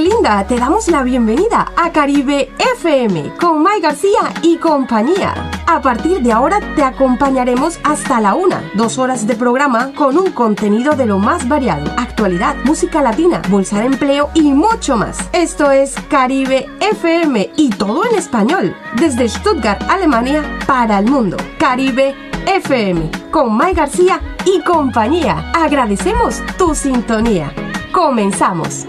linda! Te damos la bienvenida a Caribe FM con Mai García y compañía. A partir de ahora te acompañaremos hasta la una, dos horas de programa con un contenido de lo más variado, actualidad, música latina, bolsa de empleo y mucho más. Esto es Caribe FM y todo en español, desde Stuttgart, Alemania, para el mundo. Caribe FM con Mai García y compañía. Agradecemos tu sintonía. Comenzamos.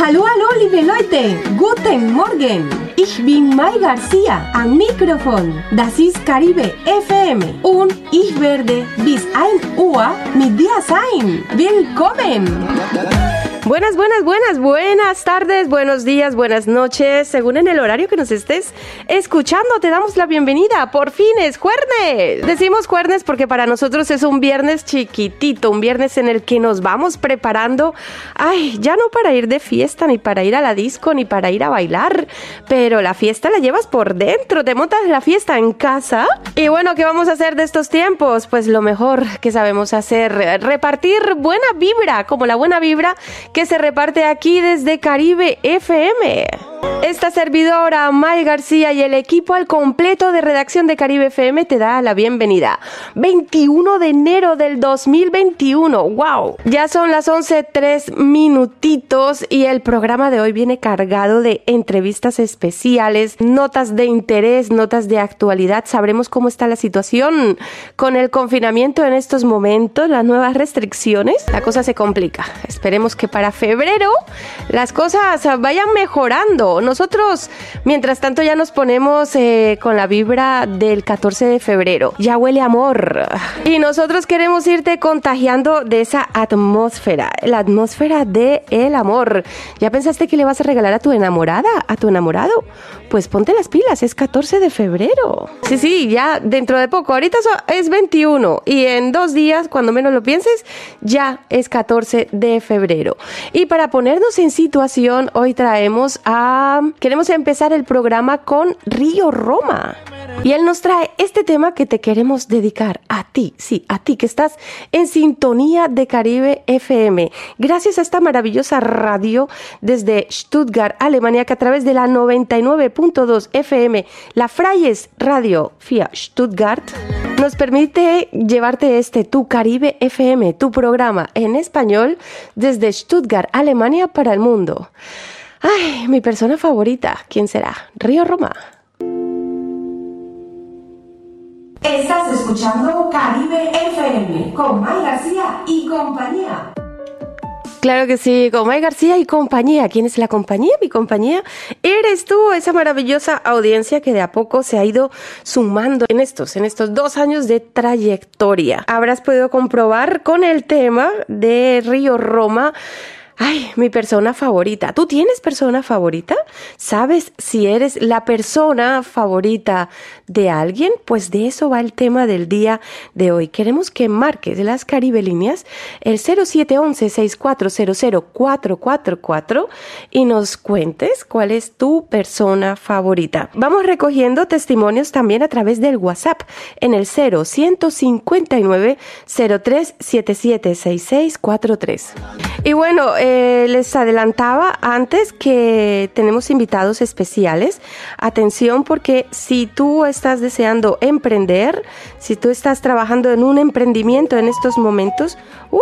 Hallo, hallo, liebe Leute. Guten Morgen. Ich bin Mai Garcia am Mikrofon. Das ist Caribe FM und ich werde bis 1 Uhr mit dir sein. Willkommen. Buenas, buenas, buenas, buenas tardes, buenos días, buenas noches, según en el horario que nos estés escuchando, te damos la bienvenida. Por fin es jueves. Decimos jueves porque para nosotros es un viernes chiquitito, un viernes en el que nos vamos preparando, ay, ya no para ir de fiesta, ni para ir a la disco, ni para ir a bailar, pero la fiesta la llevas por dentro, te montas la fiesta en casa. Y bueno, ¿qué vamos a hacer de estos tiempos? Pues lo mejor que sabemos hacer, repartir buena vibra, como la buena vibra se reparte aquí desde Caribe FM. Esta servidora, May García y el equipo al completo de redacción de Caribe FM te da la bienvenida. 21 de enero del 2021. ¡Wow! Ya son las 11.3 minutitos y el programa de hoy viene cargado de entrevistas especiales, notas de interés, notas de actualidad. Sabremos cómo está la situación con el confinamiento en estos momentos, las nuevas restricciones. La cosa se complica. Esperemos que para febrero las cosas vayan mejorando. Nosotros, mientras tanto, ya nos ponemos eh, con la vibra del 14 de febrero. Ya huele amor. Y nosotros queremos irte contagiando de esa atmósfera, la atmósfera de el amor. ¿Ya pensaste que le vas a regalar a tu enamorada, a tu enamorado? Pues ponte las pilas, es 14 de febrero. Sí, sí, ya dentro de poco. Ahorita es 21 y en dos días, cuando menos lo pienses, ya es 14 de febrero. Y para ponernos en situación, hoy traemos a... Queremos empezar el programa con Río Roma. Y él nos trae este tema que te queremos dedicar a ti, sí, a ti que estás en sintonía de Caribe FM. Gracias a esta maravillosa radio desde Stuttgart, Alemania, que a través de la 99.2 FM, la Freyes Radio via Stuttgart, nos permite llevarte este Tu Caribe FM, tu programa en español desde Stuttgart, Alemania para el mundo. Ay, mi persona favorita, ¿quién será? Río Roma. Estás escuchando Caribe FM con May García y compañía. Claro que sí, con May García y compañía. ¿Quién es la compañía? Mi compañía eres tú, esa maravillosa audiencia que de a poco se ha ido sumando en estos, en estos dos años de trayectoria. Habrás podido comprobar con el tema de Río Roma Ay, mi persona favorita. ¿Tú tienes persona favorita? ¿Sabes si eres la persona favorita de alguien? Pues de eso va el tema del día de hoy. Queremos que marques las Caribe líneas el 0711-6400-444 y nos cuentes cuál es tu persona favorita. Vamos recogiendo testimonios también a través del WhatsApp en el 0159 03776643. Y bueno, eh, les adelantaba antes que tenemos invitados especiales. Atención porque si tú estás deseando emprender, si tú estás trabajando en un emprendimiento en estos momentos, uy,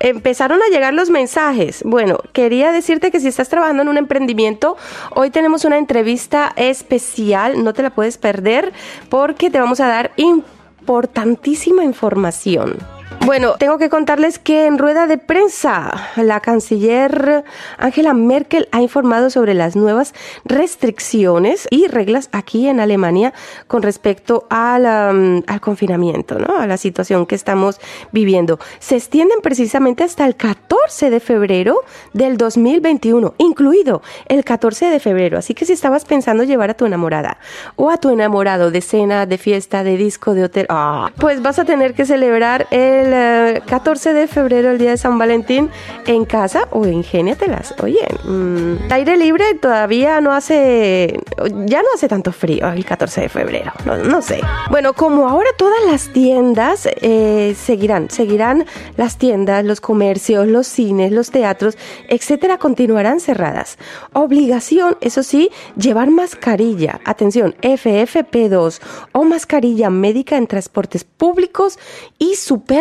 empezaron a llegar los mensajes. Bueno, quería decirte que si estás trabajando en un emprendimiento, hoy tenemos una entrevista especial, no te la puedes perder porque te vamos a dar importantísima información. Bueno, tengo que contarles que en rueda de prensa la canciller Angela Merkel ha informado sobre las nuevas restricciones y reglas aquí en Alemania con respecto al, al confinamiento, ¿no? a la situación que estamos viviendo. Se extienden precisamente hasta el 14 de febrero del 2021, incluido el 14 de febrero. Así que si estabas pensando llevar a tu enamorada o a tu enamorado de cena, de fiesta, de disco, de hotel, ah, pues vas a tener que celebrar el el 14 eh, de febrero, el día de San Valentín, en casa o ingéniatelas. Oye, mmm, aire libre todavía no hace, ya no hace tanto frío el 14 de febrero, no, sé. Bueno, como ahora todas las tiendas eh, seguirán, seguirán las tiendas, los comercios, los cines, los teatros, etcétera, continuarán cerradas. Obligación, eso sí, llevar mascarilla, atención, FFP2 o mascarilla médica en transportes públicos y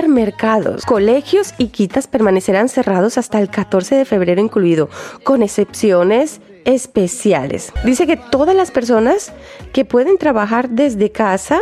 supermercados. Colegios y quitas permanecerán cerrados hasta el 14 de febrero incluido, con excepciones especiales. Dice que todas las personas que pueden trabajar desde casa,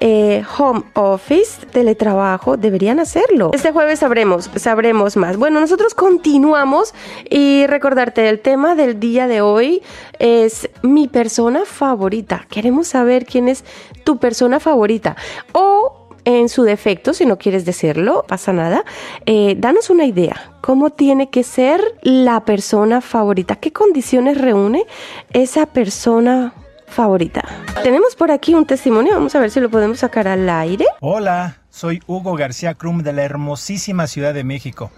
eh, home office, teletrabajo, deberían hacerlo. Este jueves sabremos, sabremos más. Bueno, nosotros continuamos y recordarte el tema del día de hoy es mi persona favorita. Queremos saber quién es tu persona favorita o en su defecto, si no quieres decirlo, pasa nada, eh, danos una idea. ¿Cómo tiene que ser la persona favorita? ¿Qué condiciones reúne esa persona favorita? Tenemos por aquí un testimonio, vamos a ver si lo podemos sacar al aire. Hola, soy Hugo García Crum de la hermosísima Ciudad de México.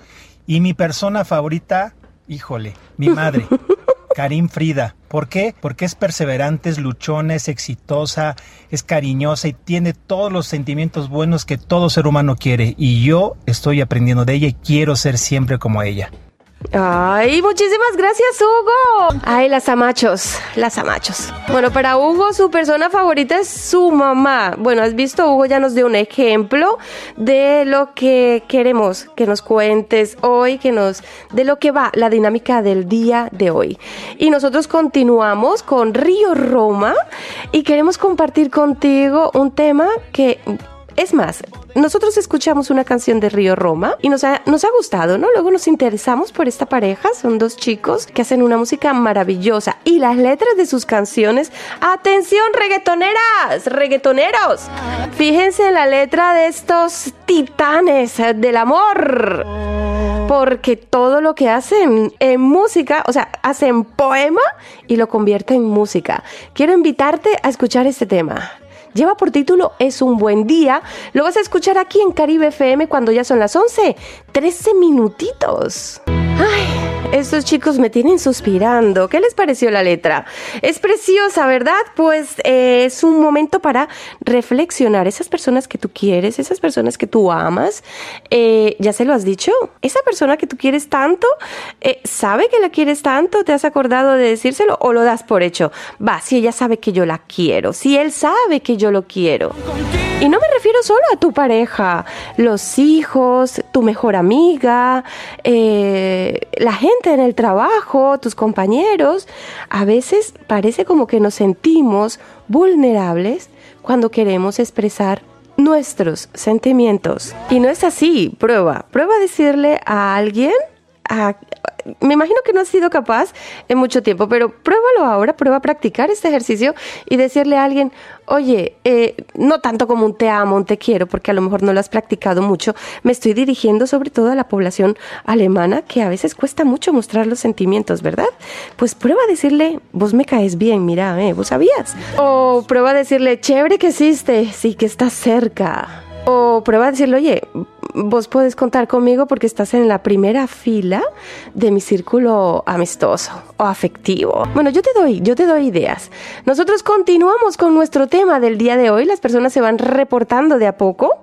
Y mi persona favorita, híjole, mi madre. Karim Frida. ¿Por qué? Porque es perseverante, es luchona, es exitosa, es cariñosa y tiene todos los sentimientos buenos que todo ser humano quiere. Y yo estoy aprendiendo de ella y quiero ser siempre como ella. Ay, muchísimas gracias, Hugo. Ay, las amachos, las amachos. Bueno, para Hugo, su persona favorita es su mamá. Bueno, has visto, Hugo ya nos dio un ejemplo de lo que queremos que nos cuentes hoy, que nos, de lo que va la dinámica del día de hoy. Y nosotros continuamos con Río Roma y queremos compartir contigo un tema que es más, nosotros escuchamos una canción de Río Roma y nos ha, nos ha gustado, ¿no? Luego nos interesamos por esta pareja, son dos chicos que hacen una música maravillosa y las letras de sus canciones, atención reggaetoneras, reggaetoneros, fíjense en la letra de estos titanes del amor porque todo lo que hacen en música, o sea, hacen poema y lo convierten en música. Quiero invitarte a escuchar este tema. Lleva por título Es un buen día. Lo vas a escuchar aquí en Caribe FM cuando ya son las 11. 13 minutitos. Ay. Estos chicos me tienen suspirando. ¿Qué les pareció la letra? Es preciosa, ¿verdad? Pues eh, es un momento para reflexionar. Esas personas que tú quieres, esas personas que tú amas, eh, ya se lo has dicho. Esa persona que tú quieres tanto, eh, ¿sabe que la quieres tanto? ¿Te has acordado de decírselo o lo das por hecho? Va, si ella sabe que yo la quiero, si él sabe que yo lo quiero. Y no me refiero solo a tu pareja, los hijos, tu mejor amiga, la gente en el trabajo, tus compañeros, a veces parece como que nos sentimos vulnerables cuando queremos expresar nuestros sentimientos. Y no es así, prueba, prueba a decirle a alguien, me imagino que no has sido capaz en mucho tiempo, pero pruébalo ahora, prueba a practicar este ejercicio y decirle a alguien, oye, eh, no tanto como un te amo, un te quiero, porque a lo mejor no lo has practicado mucho, me estoy dirigiendo sobre todo a la población alemana, que a veces cuesta mucho mostrar los sentimientos, ¿verdad? Pues prueba a decirle, vos me caes bien, mira, eh, vos sabías. O prueba a decirle, chévere que existe, sí que estás cerca. O prueba a decirle, oye, vos puedes contar conmigo porque estás en la primera fila de mi círculo amistoso o afectivo. Bueno, yo te doy, yo te doy ideas. Nosotros continuamos con nuestro tema del día de hoy. Las personas se van reportando de a poco.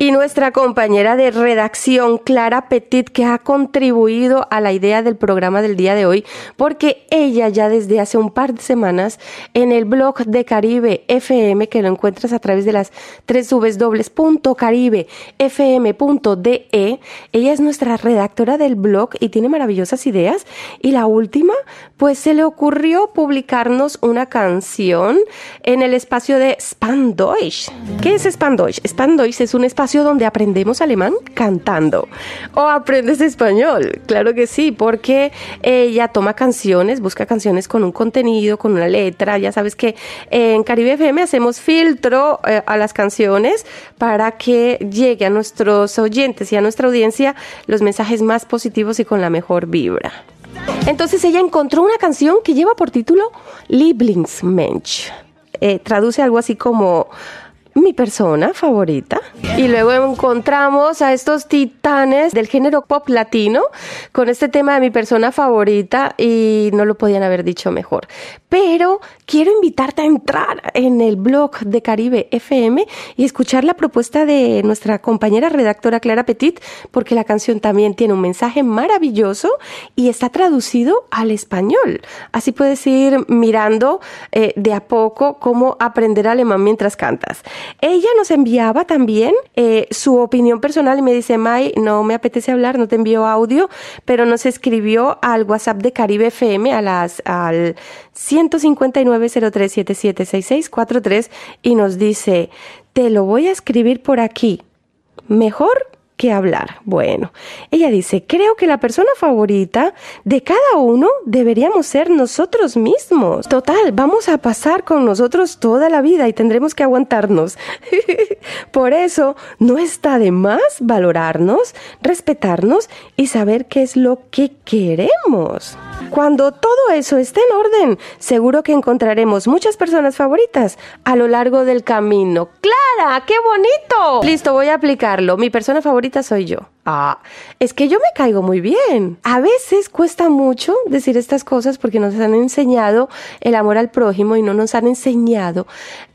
Y nuestra compañera de redacción, Clara Petit, que ha contribuido a la idea del programa del día de hoy, porque ella ya desde hace un par de semanas en el blog de Caribe FM, que lo encuentras a través de las tres www.caribefm.de, ella es nuestra redactora del blog y tiene maravillosas ideas. Y la última, pues se le ocurrió publicarnos una canción en el espacio de Spandeutsch. ¿Qué es Spandeutsch? Spandeutsch es un espacio donde aprendemos alemán cantando. O aprendes español, claro que sí, porque ella toma canciones, busca canciones con un contenido, con una letra. Ya sabes que en Caribe FM hacemos filtro eh, a las canciones para que llegue a nuestros oyentes y a nuestra audiencia los mensajes más positivos y con la mejor vibra. Entonces ella encontró una canción que lleva por título Lieblingsmensch. Eh, traduce algo así como mi persona favorita. Y luego encontramos a estos titanes del género pop latino con este tema de mi persona favorita y no lo podían haber dicho mejor. Pero quiero invitarte a entrar en el blog de Caribe FM y escuchar la propuesta de nuestra compañera redactora Clara Petit, porque la canción también tiene un mensaje maravilloso y está traducido al español. Así puedes ir mirando eh, de a poco cómo aprender alemán mientras cantas. Ella nos enviaba también eh, su opinión personal y me dice, May, no me apetece hablar, no te envío audio, pero nos escribió al WhatsApp de Caribe FM a las, al 159-03776643 y nos dice, te lo voy a escribir por aquí. Mejor que hablar. Bueno, ella dice, creo que la persona favorita de cada uno deberíamos ser nosotros mismos. Total, vamos a pasar con nosotros toda la vida y tendremos que aguantarnos. Por eso, no está de más valorarnos, respetarnos y saber qué es lo que queremos. Cuando todo eso esté en orden, seguro que encontraremos muchas personas favoritas a lo largo del camino. ¡Clara! ¡Qué bonito! Listo, voy a aplicarlo. Mi persona favorita soy yo. Ah, es que yo me caigo muy bien. A veces cuesta mucho decir estas cosas porque nos han enseñado el amor al prójimo y no nos han enseñado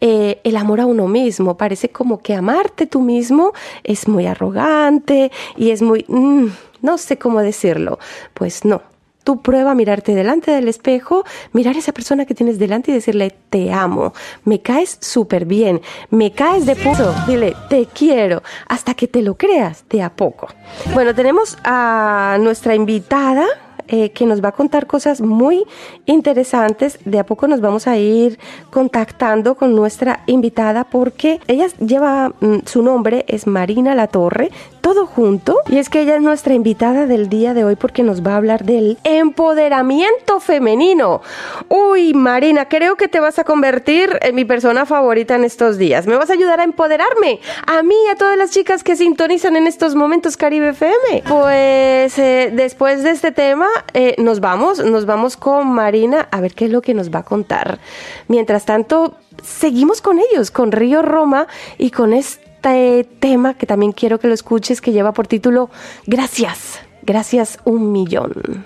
eh, el amor a uno mismo. Parece como que amarte tú mismo es muy arrogante y es muy... Mm, no sé cómo decirlo. Pues no, Tú prueba mirarte delante del espejo, mirar a esa persona que tienes delante y decirle, te amo, me caes súper bien, me caes de puto. Dile, te quiero, hasta que te lo creas de a poco. Bueno, tenemos a nuestra invitada eh, que nos va a contar cosas muy interesantes. De a poco nos vamos a ir contactando con nuestra invitada porque ella lleva mm, su nombre, es Marina La Torre, todo junto. Y es que ella es nuestra invitada del día de hoy porque nos va a hablar del empoderamiento femenino. Uy, Marina, creo que te vas a convertir en mi persona favorita en estos días. Me vas a ayudar a empoderarme. A mí y a todas las chicas que sintonizan en estos momentos Caribe FM. Pues eh, después de este tema eh, nos vamos, nos vamos con Marina a ver qué es lo que nos va a contar. Mientras tanto, seguimos con ellos, con Río Roma y con este tema que también quiero que lo escuches, que lleva por título Gracias, gracias un millón.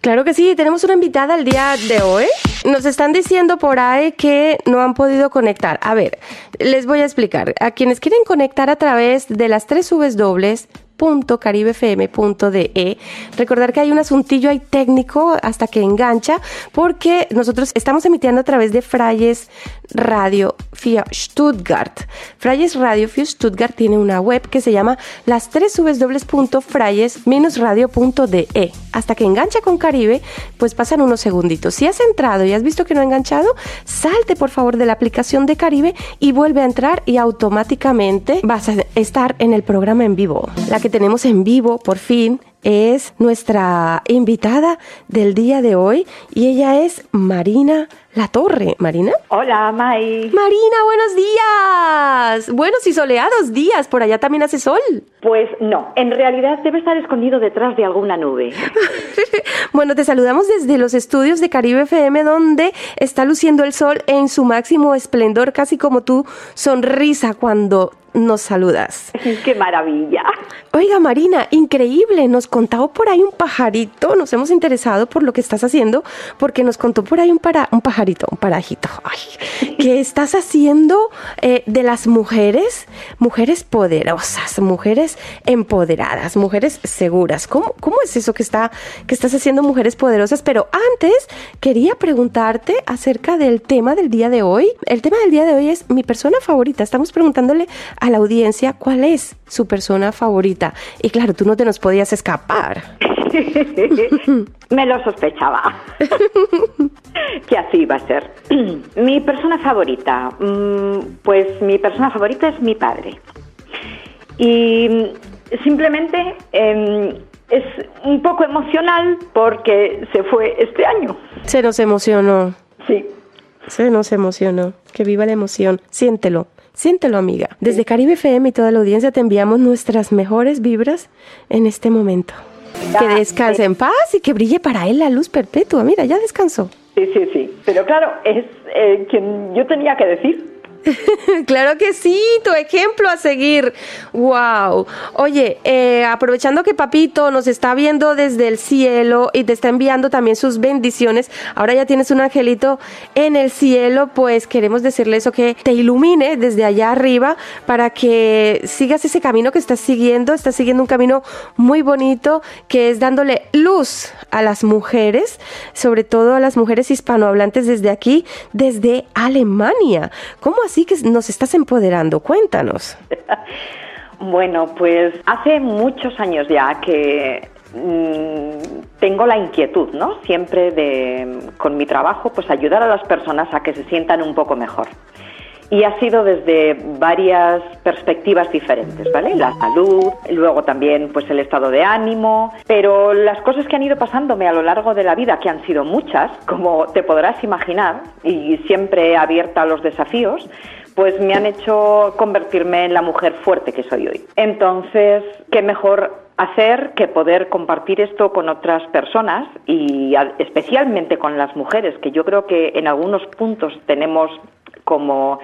Claro que sí, tenemos una invitada el día de hoy. Nos están diciendo por ahí que no han podido conectar. A ver, les voy a explicar. A quienes quieren conectar a través de las tres subes dobles caribefm.de. Recordar que hay un asuntillo ahí técnico hasta que engancha, porque nosotros estamos emitiendo a través de Frayes Radio für Stuttgart. Frayes Radio für Stuttgart tiene una web que se llama las tres frayes-radio.de. Hasta que engancha con Caribe, pues pasan unos segunditos. Si has entrado y has visto que no ha enganchado, salte por favor de la aplicación de Caribe y vuelve a entrar y automáticamente vas a estar en el programa en vivo. La que tenemos en vivo, por fin, es nuestra invitada del día de hoy y ella es Marina La Torre. ¿Marina? Hola, May. Marina, buenos días. Buenos y soleados días. ¿Por allá también hace sol? Pues no, en realidad debe estar escondido detrás de alguna nube. bueno, te saludamos desde los estudios de Caribe FM donde está luciendo el sol en su máximo esplendor, casi como tu sonrisa cuando nos saludas. ¡Qué maravilla! Oiga, Marina, increíble. Nos contó por ahí un pajarito. Nos hemos interesado por lo que estás haciendo porque nos contó por ahí un, para, un pajarito, un parajito. Ay, que estás haciendo eh, de las mujeres, mujeres poderosas, mujeres empoderadas, mujeres seguras. ¿Cómo, cómo es eso que, está, que estás haciendo mujeres poderosas? Pero antes quería preguntarte acerca del tema del día de hoy. El tema del día de hoy es mi persona favorita. Estamos preguntándole a la audiencia cuál es su persona favorita. Y claro, tú no te nos podías escapar. Me lo sospechaba. que así va a ser. mi persona favorita, mm, pues mi persona favorita es mi padre. Y mm, simplemente em, es un poco emocional porque se fue este año. Se nos emocionó. Sí. Se nos emocionó. Que viva la emoción. Siéntelo. Siéntelo, amiga. Desde Caribe FM y toda la audiencia te enviamos nuestras mejores vibras en este momento. Que descanse en paz y que brille para él la luz perpetua. Mira, ya descansó. Sí, sí, sí. Pero claro, es eh, quien yo tenía que decir. claro que sí, tu ejemplo a seguir. Wow. Oye, eh, aprovechando que Papito nos está viendo desde el cielo y te está enviando también sus bendiciones, ahora ya tienes un angelito en el cielo, pues queremos decirle eso que te ilumine desde allá arriba para que sigas ese camino que estás siguiendo. Estás siguiendo un camino muy bonito que es dándole luz a las mujeres, sobre todo a las mujeres hispanohablantes desde aquí, desde Alemania. ¿Cómo así que nos estás empoderando? Cuéntanos. bueno, pues hace muchos años ya que mm, tengo la inquietud, ¿no? Siempre de, con mi trabajo, pues ayudar a las personas a que se sientan un poco mejor y ha sido desde varias perspectivas diferentes, ¿vale? La salud, luego también pues el estado de ánimo, pero las cosas que han ido pasándome a lo largo de la vida, que han sido muchas, como te podrás imaginar, y siempre abierta a los desafíos, pues me han hecho convertirme en la mujer fuerte que soy hoy. Entonces, ¿qué mejor hacer que poder compartir esto con otras personas y especialmente con las mujeres, que yo creo que en algunos puntos tenemos como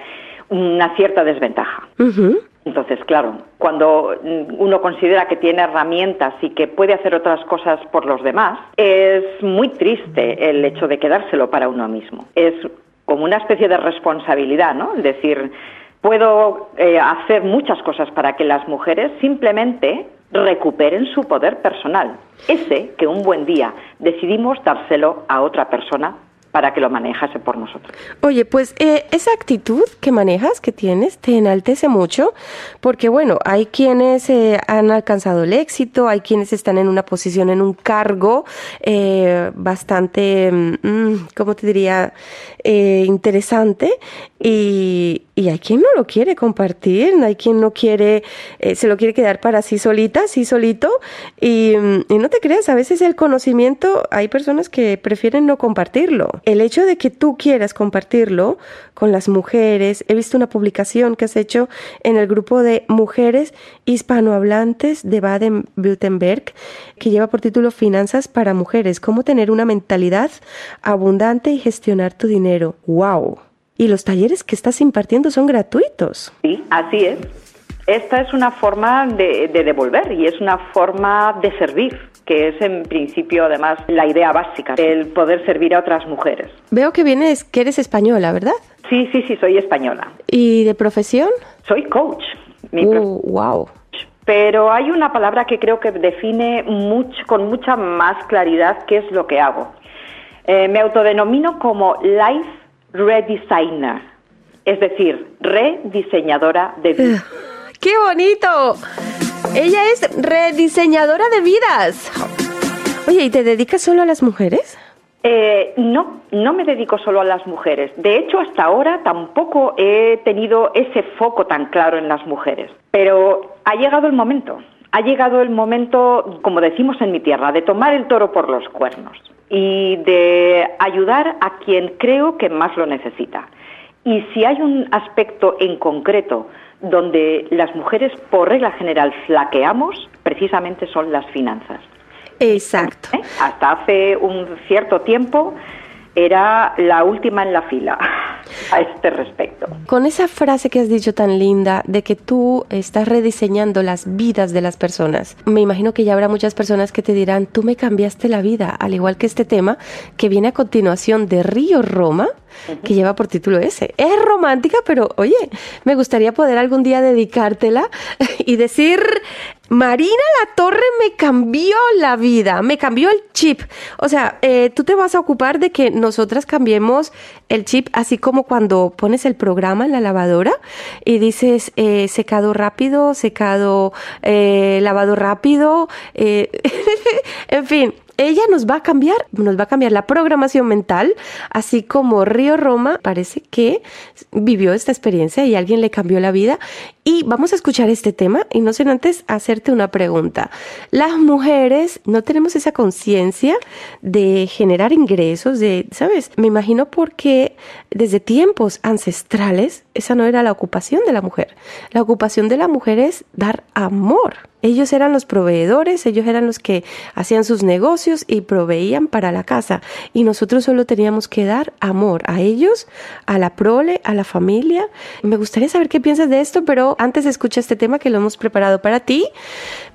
una cierta desventaja. Entonces, claro, cuando uno considera que tiene herramientas y que puede hacer otras cosas por los demás, es muy triste el hecho de quedárselo para uno mismo. Es como una especie de responsabilidad, ¿no? Es decir, puedo eh, hacer muchas cosas para que las mujeres simplemente recuperen su poder personal, ese que un buen día decidimos dárselo a otra persona para que lo manejase por nosotros. Oye, pues eh, esa actitud que manejas, que tienes, te enaltece mucho, porque bueno, hay quienes eh, han alcanzado el éxito, hay quienes están en una posición, en un cargo eh, bastante, mm, ¿cómo te diría?, interesante, y, y, hay quien no lo quiere compartir, hay quien no quiere, se lo quiere quedar para sí solita, sí solito, y, mm, y no te creas, a veces el conocimiento, hay personas que prefieren no compartirlo el hecho de que tú quieras compartirlo con las mujeres, he visto una publicación que has hecho en el grupo de mujeres hispanohablantes de Baden-Württemberg que lleva por título Finanzas para mujeres, cómo tener una mentalidad abundante y gestionar tu dinero. ¡Wow! Y los talleres que estás impartiendo son gratuitos. Sí, así es. Esta es una forma de, devolver y es una forma de servir, que es en principio además la idea básica, el poder servir a otras mujeres. Veo que vienes, que eres española, ¿verdad? Sí, sí, sí, soy española. ¿Y de profesión? Soy coach. Uh, wow. Pero hay una palabra que creo que define mucho, con mucha más claridad qué es lo que hago. Eh, me autodenomino como Life Redesigner, es decir, rediseñadora de vida. ¡Qué bonito! Ella es rediseñadora de vidas. Oye, ¿y te dedicas solo a las mujeres? Eh, no, no me dedico solo a las mujeres. De hecho, hasta ahora tampoco he tenido ese foco tan claro en las mujeres. Pero ha llegado el momento. Ha llegado el momento, como decimos en mi tierra, de tomar el toro por los cuernos y de ayudar a quien creo que más lo necesita. Y si hay un aspecto en concreto donde las mujeres, por regla general, flaqueamos, precisamente son las finanzas. Exacto. ¿Eh? Hasta hace un cierto tiempo era la última en la fila a este respecto. Con esa frase que has dicho tan linda de que tú estás rediseñando las vidas de las personas, me imagino que ya habrá muchas personas que te dirán, tú me cambiaste la vida, al igual que este tema que viene a continuación de Río Roma, que lleva por título ese. Es romántica, pero oye, me gustaría poder algún día dedicártela y decir, Marina La Torre me cambió la vida, me cambió el chip. O sea, eh, tú te vas a ocupar de que nosotras cambiemos el chip, así como cuando pones el programa en la lavadora y dices eh, secado rápido, secado, eh, lavado rápido, en fin, ella nos va a cambiar, nos va a cambiar la programación mental, así como Río Roma parece que vivió esta experiencia y alguien le cambió la vida. Y vamos a escuchar este tema y no sé antes hacerte una pregunta. Las mujeres no tenemos esa conciencia de generar ingresos, de, ¿sabes? Me imagino porque desde tiempos ancestrales esa no era la ocupación de la mujer. La ocupación de la mujer es dar amor. Ellos eran los proveedores, ellos eran los que hacían sus negocios y proveían para la casa. Y nosotros solo teníamos que dar amor a ellos, a la prole, a la familia. Me gustaría saber qué piensas de esto, pero antes escucha este tema que lo hemos preparado para ti,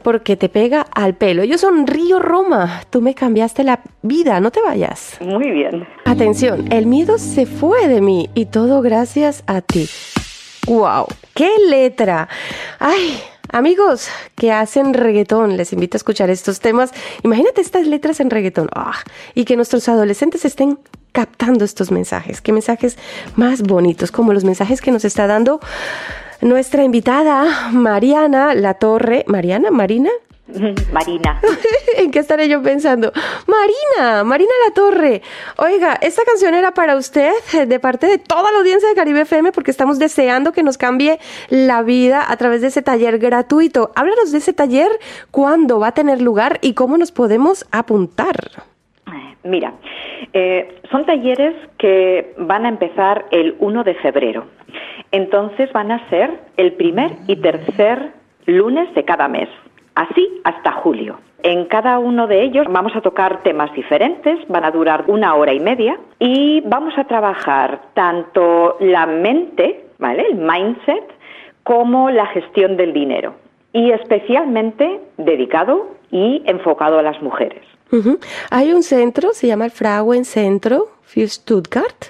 porque te pega al pelo. Yo sonrío Roma, tú me cambiaste la vida, no te vayas. Muy bien. Atención, el miedo se fue de mí y todo gracias a ti. ¡Wow! ¡Qué letra! ¡Ay! Amigos que hacen reggaetón, les invito a escuchar estos temas. Imagínate estas letras en reggaetón. ¡Ah! Y que nuestros adolescentes estén captando estos mensajes. Qué mensajes más bonitos, como los mensajes que nos está dando nuestra invitada Mariana La Torre. Mariana, Marina, Marina. ¿En qué estaré yo pensando? Marina, Marina La Torre. Oiga, esta canción era para usted eh, de parte de toda la audiencia de Caribe FM porque estamos deseando que nos cambie la vida a través de ese taller gratuito. Háblanos de ese taller, cuándo va a tener lugar y cómo nos podemos apuntar. Mira, eh, son talleres que van a empezar el 1 de febrero. Entonces van a ser el primer y tercer lunes de cada mes así hasta julio. En cada uno de ellos vamos a tocar temas diferentes, van a durar una hora y media y vamos a trabajar tanto la mente, ¿vale? El mindset, como la gestión del dinero y especialmente dedicado y enfocado a las mujeres. Hay un centro, se llama el Frauen Centro für Stuttgart.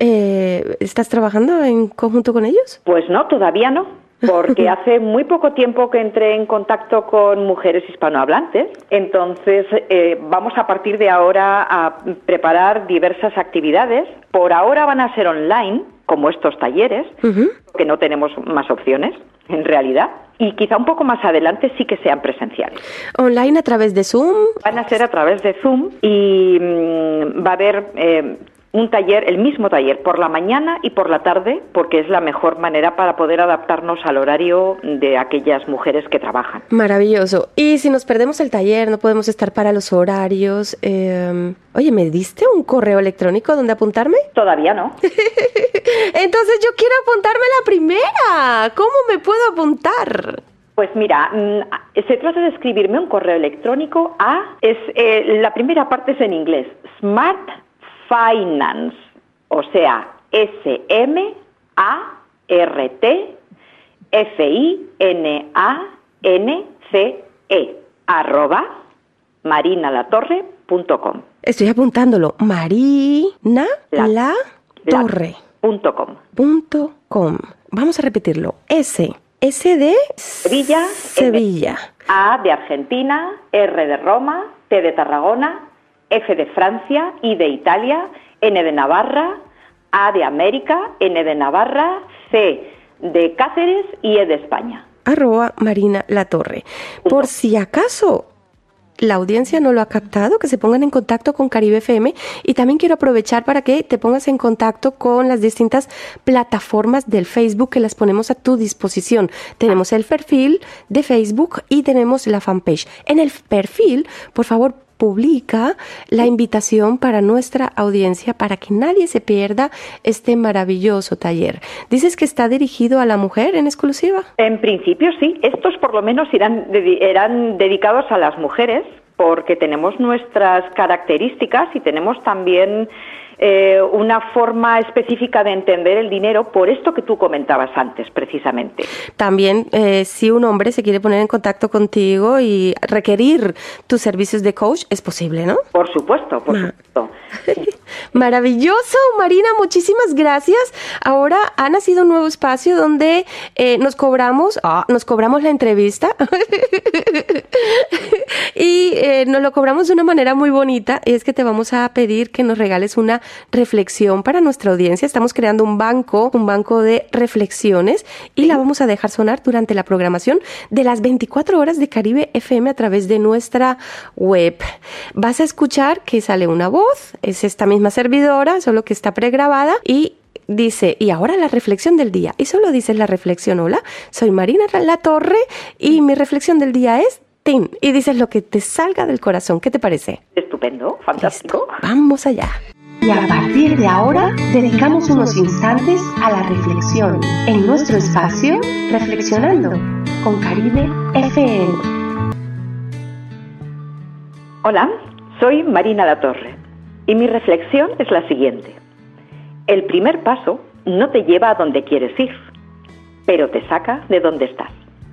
Eh, ¿Estás trabajando en conjunto con ellos? Pues no, todavía no porque hace muy poco tiempo que entré en contacto con mujeres hispanohablantes, entonces eh, vamos a partir de ahora a preparar diversas actividades. Por ahora van a ser online, como estos talleres, que no tenemos más opciones, en realidad. Y quizá un poco más adelante sí que sean presenciales. ¿Online a través de Zoom? Van a ser a través de Zoom y mm, va a haber eh, un taller, el mismo taller, por la mañana y por la tarde, porque es la mejor manera para poder adaptarnos al horario de aquellas mujeres que trabajan. Maravilloso. Y si nos perdemos el taller, no podemos estar para los horarios. Em, oye, ¿me diste un correo electrónico donde apuntarme? Todavía no. Entonces yo quiero apuntarme la primera. ¿Cómo me puedo apuntar? Pues mira, mm, se trata de escribirme un correo electrónico a, es, eh, la primera parte es en inglés, smart Finance, o sea, S-M-A-R-T F-I-N-A-N-C-E, arroba marinalatorre.com. Estoy apuntándolo. Marina la, torre. Punto com. Punto com. Vamos a repetirlo. S. S de Sevilla. Sevilla. A de Argentina. R de Roma. T de Tarragona. F de Francia, I de Italia, N de Navarra, A de América, N de Navarra, C de Cáceres y E de España. Arroba Marina La Torre. Por si acaso la audiencia no lo ha captado, que se pongan en contacto con Caribe FM y también quiero aprovechar para que te pongas en contacto con las distintas plataformas del Facebook que las ponemos a tu disposición. Tenemos el perfil de Facebook y tenemos la fanpage. En el perfil, por favor, publica la invitación para nuestra audiencia para que nadie se pierda este maravilloso taller. Dices que está dirigido a la mujer en exclusiva. En principio sí, estos por lo menos irán, eran dedicados a las mujeres porque tenemos nuestras características y tenemos también eh, una forma específica de entender el dinero por esto que tú comentabas antes, precisamente. También, eh, si un hombre se quiere poner en contacto contigo y requerir tus servicios de coach, es posible, ¿no? Por supuesto, por supuesto. Maravilloso, Marina, muchísimas gracias. Ahora ha nacido un nuevo espacio donde eh, nos cobramos, ah, nos cobramos la entrevista y eh, nos lo cobramos de una manera muy bonita. Y es que te vamos a pedir que nos regales una reflexión para nuestra audiencia. Estamos creando un banco, un banco de reflexiones y la vamos a dejar sonar durante la programación de las 24 horas de Caribe FM a través de nuestra web. Vas a escuchar que sale una voz, es esta misma servidora, solo que está pregrabada y dice, y ahora la reflexión del día. Y solo dice la reflexión, hola, soy Marina La Torre y mi reflexión del día es Tin. Y dices lo que te salga del corazón. ¿Qué te parece? Estupendo, fantástico. Vamos allá. Y a partir de ahora dedicamos unos instantes a la reflexión en nuestro espacio Reflexionando con Caribe FM. Hola, soy Marina La Torre y mi reflexión es la siguiente. El primer paso no te lleva a donde quieres ir, pero te saca de donde estás.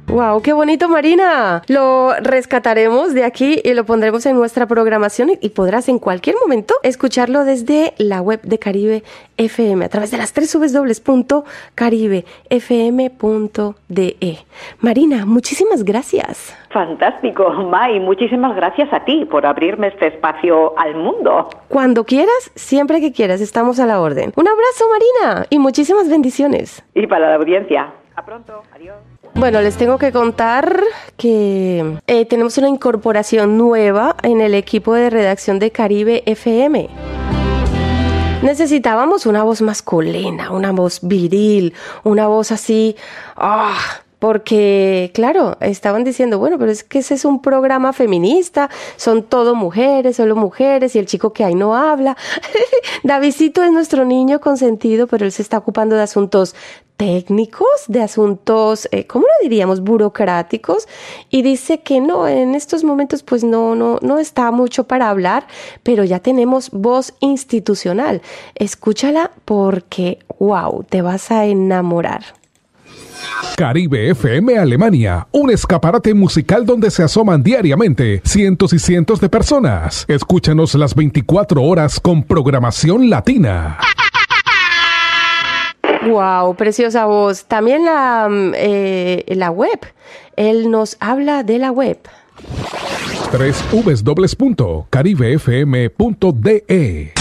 Wow, qué bonito Marina. Lo rescataremos de aquí y lo pondremos en nuestra programación y podrás en cualquier momento escucharlo desde la web de Caribe FM a través de las tres www.caribefm.de. Marina, muchísimas gracias. Fantástico, May, muchísimas gracias a ti por abrirme este espacio al mundo. Cuando quieras, siempre que quieras, estamos a la orden. Un abrazo, Marina, y muchísimas bendiciones. Y para la audiencia. A pronto, adiós. Bueno, les tengo que contar que eh, tenemos una incorporación nueva en el equipo de redacción de Caribe FM. Necesitábamos una voz masculina, una voz viril, una voz así, ah, porque, claro, estaban diciendo, bueno, pero es que ese es un programa feminista, son todo mujeres, solo mujeres, y el chico que hay no habla. Davidito es nuestro niño consentido, pero él se está ocupando de asuntos técnicos, de asuntos, eh, ¿cómo lo diríamos? Burocráticos. Y dice que no, en estos momentos pues no, no, no está mucho para hablar, pero ya tenemos voz institucional. Escúchala porque, wow, te vas a enamorar. Caribe FM Alemania, un escaparate musical donde se asoman diariamente cientos y cientos de personas. Escúchanos las 24 horas con programación latina. Wow, preciosa voz. También la, mm, eh, la web. Él nos habla de la web. 3 www.caribefm.de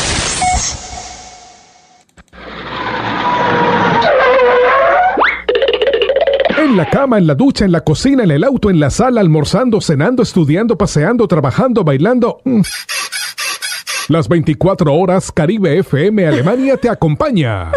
En la cama, en la ducha, en la cocina, en el auto, en la sala, almorzando, cenando, estudiando, paseando, trabajando, bailando. Mm. Las 24 horas Caribe FM Alemania te acompaña.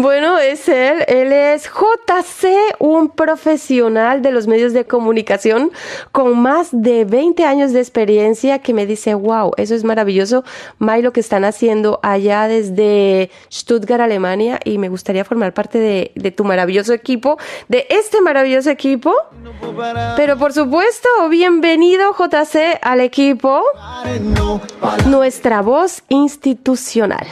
Bueno, es él. Él es JC, un profesional de los medios de comunicación con más de 20 años de experiencia que me dice, wow, eso es maravilloso, May, lo que están haciendo allá desde Stuttgart, Alemania, y me gustaría formar parte de, de tu maravilloso equipo, de este maravilloso equipo. Pero por supuesto, bienvenido JC al equipo, nuestra voz institucional.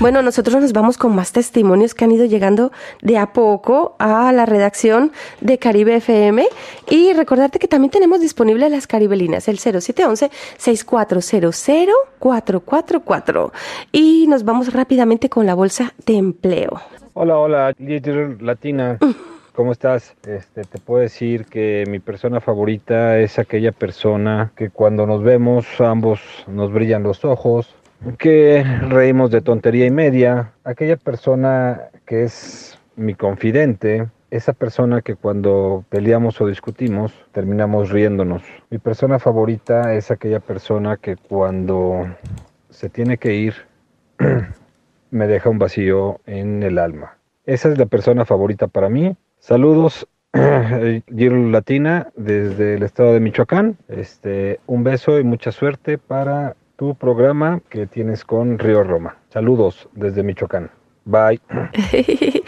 Bueno, nosotros nos vamos con más testimonios que han ido llegando de a poco a la redacción de Caribe FM y recordarte que también tenemos disponible las caribelinas, el 0711-6400-444 y nos vamos rápidamente con la bolsa de empleo. Hola, hola, líder latina. ¿Cómo estás? Este, te puedo decir que mi persona favorita es aquella persona que cuando nos vemos ambos nos brillan los ojos, que reímos de tontería y media, aquella persona que es mi confidente, esa persona que cuando peleamos o discutimos terminamos riéndonos. Mi persona favorita es aquella persona que cuando se tiene que ir me deja un vacío en el alma. Esa es la persona favorita para mí. Saludos, Giro Latina desde el estado de Michoacán. Este, un beso y mucha suerte para tu programa que tienes con Río Roma. Saludos desde Michoacán. Bye.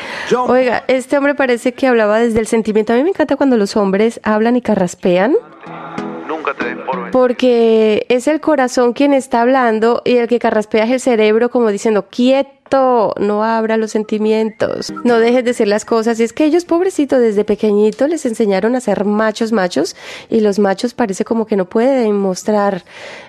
Oiga, este hombre parece que hablaba desde el sentimiento. A mí me encanta cuando los hombres hablan y carraspean. Nunca te Porque es el corazón quien está hablando y el que carraspea es el cerebro como diciendo, quieto No abra los sentimientos, no dejes de decir las cosas. Y es que ellos, pobrecitos, desde pequeñito les enseñaron a ser machos, machos, y los machos parece como que no pueden mostrar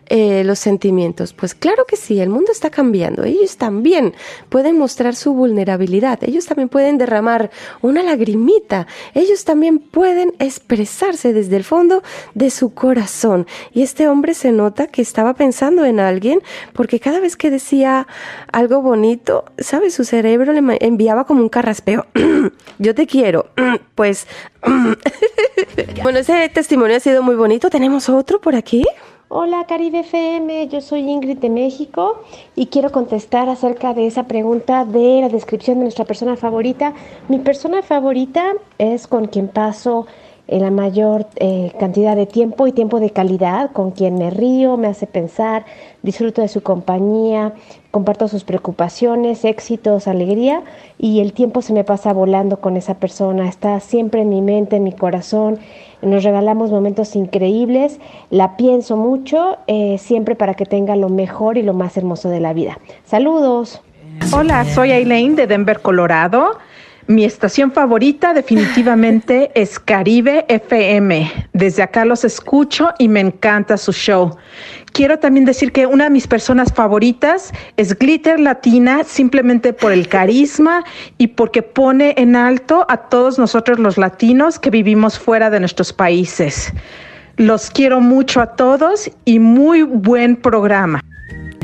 eh, los sentimientos. Pues claro que sí, el mundo está cambiando. Ellos también pueden mostrar su vulnerabilidad. Ellos también pueden derramar una lagrimita. Ellos también pueden expresarse desde el fondo de su corazón. Y este hombre se nota que estaba pensando en alguien porque cada vez que decía algo bonito, ¿sabes? Su cerebro le enviaba como un carraspeo. Yo te quiero. pues... bueno, ese testimonio ha sido muy bonito. ¿Tenemos otro por aquí? Hola Caribe FM, yo soy Ingrid de México y quiero contestar acerca de esa pregunta de la descripción de nuestra persona favorita. Mi persona favorita es con quien paso en la mayor eh, cantidad de tiempo y tiempo de calidad, con quien me río, me hace pensar, disfruto de su compañía, comparto sus preocupaciones, éxitos, alegría y el tiempo se me pasa volando con esa persona, está siempre en mi mente, en mi corazón, nos regalamos momentos increíbles, la pienso mucho, eh, siempre para que tenga lo mejor y lo más hermoso de la vida. Saludos. Hola, soy Aileen de Denver, Colorado. Mi estación favorita definitivamente es Caribe FM. Desde acá los escucho y me encanta su show. Quiero también decir que una de mis personas favoritas es Glitter Latina, simplemente por el carisma y porque pone en alto a todos nosotros los latinos que vivimos fuera de nuestros países. Los quiero mucho a todos y muy buen programa.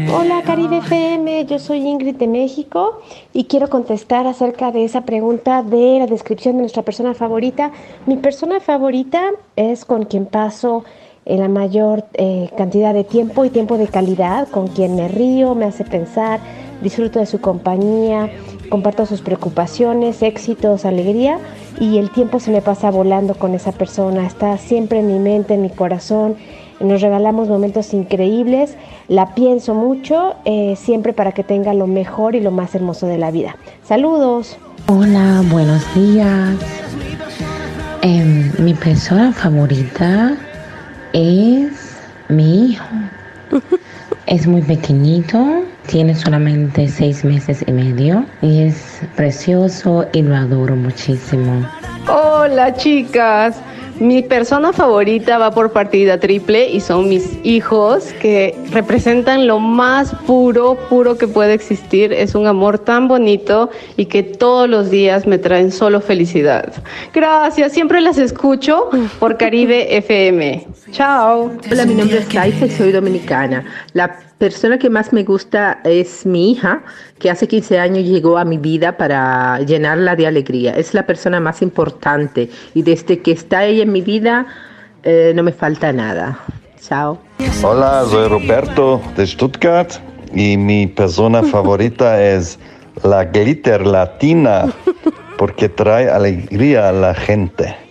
Hola Caribe FM, yo soy Ingrid de México y quiero contestar acerca de esa pregunta de la descripción de nuestra persona favorita. Mi persona favorita es con quien paso en la mayor eh, cantidad de tiempo y tiempo de calidad, con quien me río, me hace pensar, disfruto de su compañía, comparto sus preocupaciones, éxitos, alegría y el tiempo se me pasa volando con esa persona, está siempre en mi mente, en mi corazón nos regalamos momentos increíbles, la pienso mucho, eh, siempre para que tenga lo mejor y lo más hermoso de la vida. Saludos. Hola, buenos días. Em, mi persona favorita es mi hijo. Es muy pequeñito, tiene solamente seis meses y medio y es precioso y lo adoro muchísimo. Hola chicas, mi persona favorita va por partida triple y son mis hijos que representan lo más puro, puro que puede existir. Es un amor tan bonito y que todos los días me traen solo felicidad. Gracias, siempre las escucho por Caribe FM. Chao. Hola, mi nombre es y soy dominicana. Persona que más me gusta es mi hija, que hace 15 años llegó a mi vida para llenarla de alegría. Es la persona más importante y desde que está ella en mi vida eh, no me falta nada. Chao. Hola, soy Roberto de Stuttgart y mi persona favorita es la glitter latina porque trae alegría a la gente.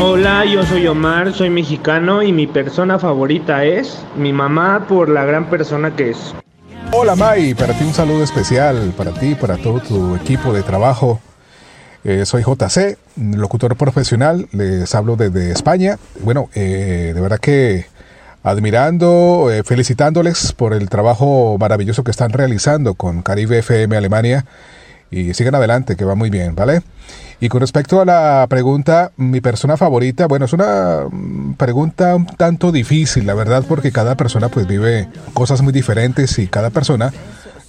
Hola, yo soy Omar, soy mexicano y mi persona favorita es mi mamá por la gran persona que es. Hola May, para ti un saludo especial, para ti, para todo tu equipo de trabajo. Eh, soy JC, locutor profesional, les hablo desde España. Bueno, eh, de verdad que admirando, eh, felicitándoles por el trabajo maravilloso que están realizando con Caribe FM Alemania y sigan adelante, que va muy bien, ¿vale? Y con respecto a la pregunta, mi persona favorita, bueno, es una mm, pregunta un tanto difícil, la verdad, porque cada persona pues vive cosas muy diferentes y cada persona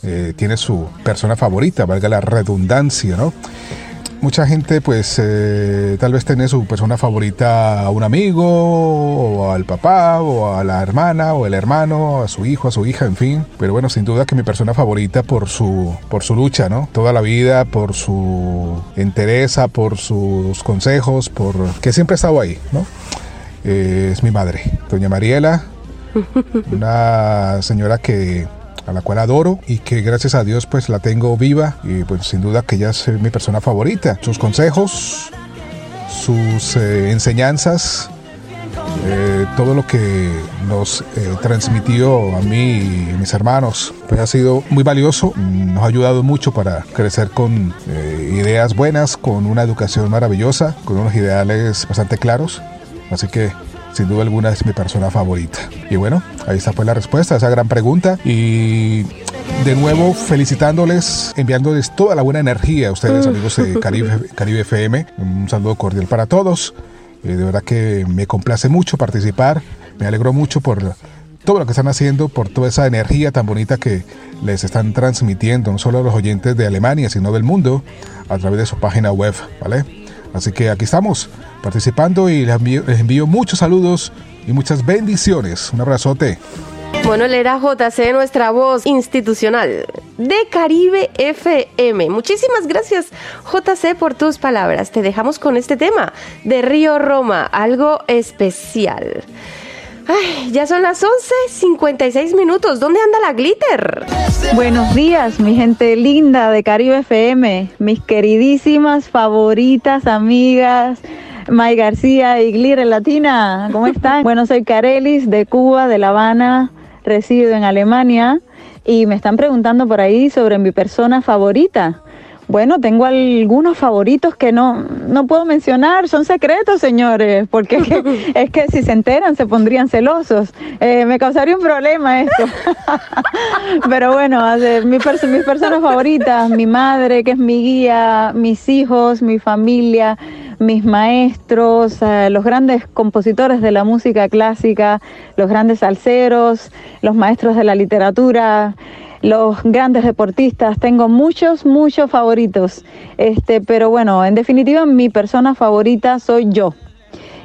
eh, tiene su persona favorita, valga la redundancia, ¿no? Mucha gente pues eh, tal vez tiene su persona favorita a un amigo o al papá o a la hermana o el hermano, a su hijo, a su hija, en fin. Pero bueno, sin duda que mi persona favorita por su, por su lucha, ¿no? Toda la vida, por su entereza, por sus consejos, por que siempre ha estado ahí, ¿no? Eh, es mi madre, doña Mariela, una señora que a la cual adoro y que gracias a Dios pues la tengo viva y pues sin duda que ella es mi persona favorita. Sus consejos, sus eh, enseñanzas, eh, todo lo que nos eh, transmitió a mí y mis hermanos pues ha sido muy valioso, nos ha ayudado mucho para crecer con ideas buenas, con una educación maravillosa, con unos ideales bastante claros. Así que sin duda alguna es mi persona favorita. Y bueno, ahí está pues la respuesta a esa gran pregunta. Y de nuevo felicitándoles, enviándoles toda la buena energía a ustedes, amigos de Caribe, Caribe FM. Un saludo cordial para todos. Eh, de verdad que me complace mucho participar. Me alegro mucho por todo lo que están haciendo, por toda esa energía tan bonita que les están transmitiendo, no solo a los oyentes de Alemania, sino del mundo, a través de su página web, ¿vale? Así que aquí estamos participando y les envío, muchos saludos y muchas bendiciones. Un abrazote. Bueno, él era JC, nuestra voz institucional de Caribe FM. Muchísimas gracias, JC, por tus palabras. Te dejamos con este tema de Río Roma, algo especial. Ay, ya son las 11.56 minutos. ¿Dónde anda la glitter? Buenos días, mi gente linda de Caribe FM, mis queridísimas, favoritas, amigas. May García y Glitter Latina, ¿cómo están? bueno, soy Carelis de Cuba, de La Habana, resido en Alemania y me están preguntando por ahí sobre mi persona favorita. Bueno, tengo algunos favoritos que no, no puedo mencionar, son secretos, señores, porque es que, es que si se enteran se pondrían celosos. Eh, me causaría un problema esto. Pero bueno, mi mis personas favoritas, mi madre, que es mi guía, mis hijos, mi familia, mis maestros, eh, los grandes compositores de la música clásica, los grandes salseros, los maestros de la literatura los grandes deportistas. Tengo muchos, muchos favoritos. Este, pero bueno, en definitiva, mi persona favorita soy yo.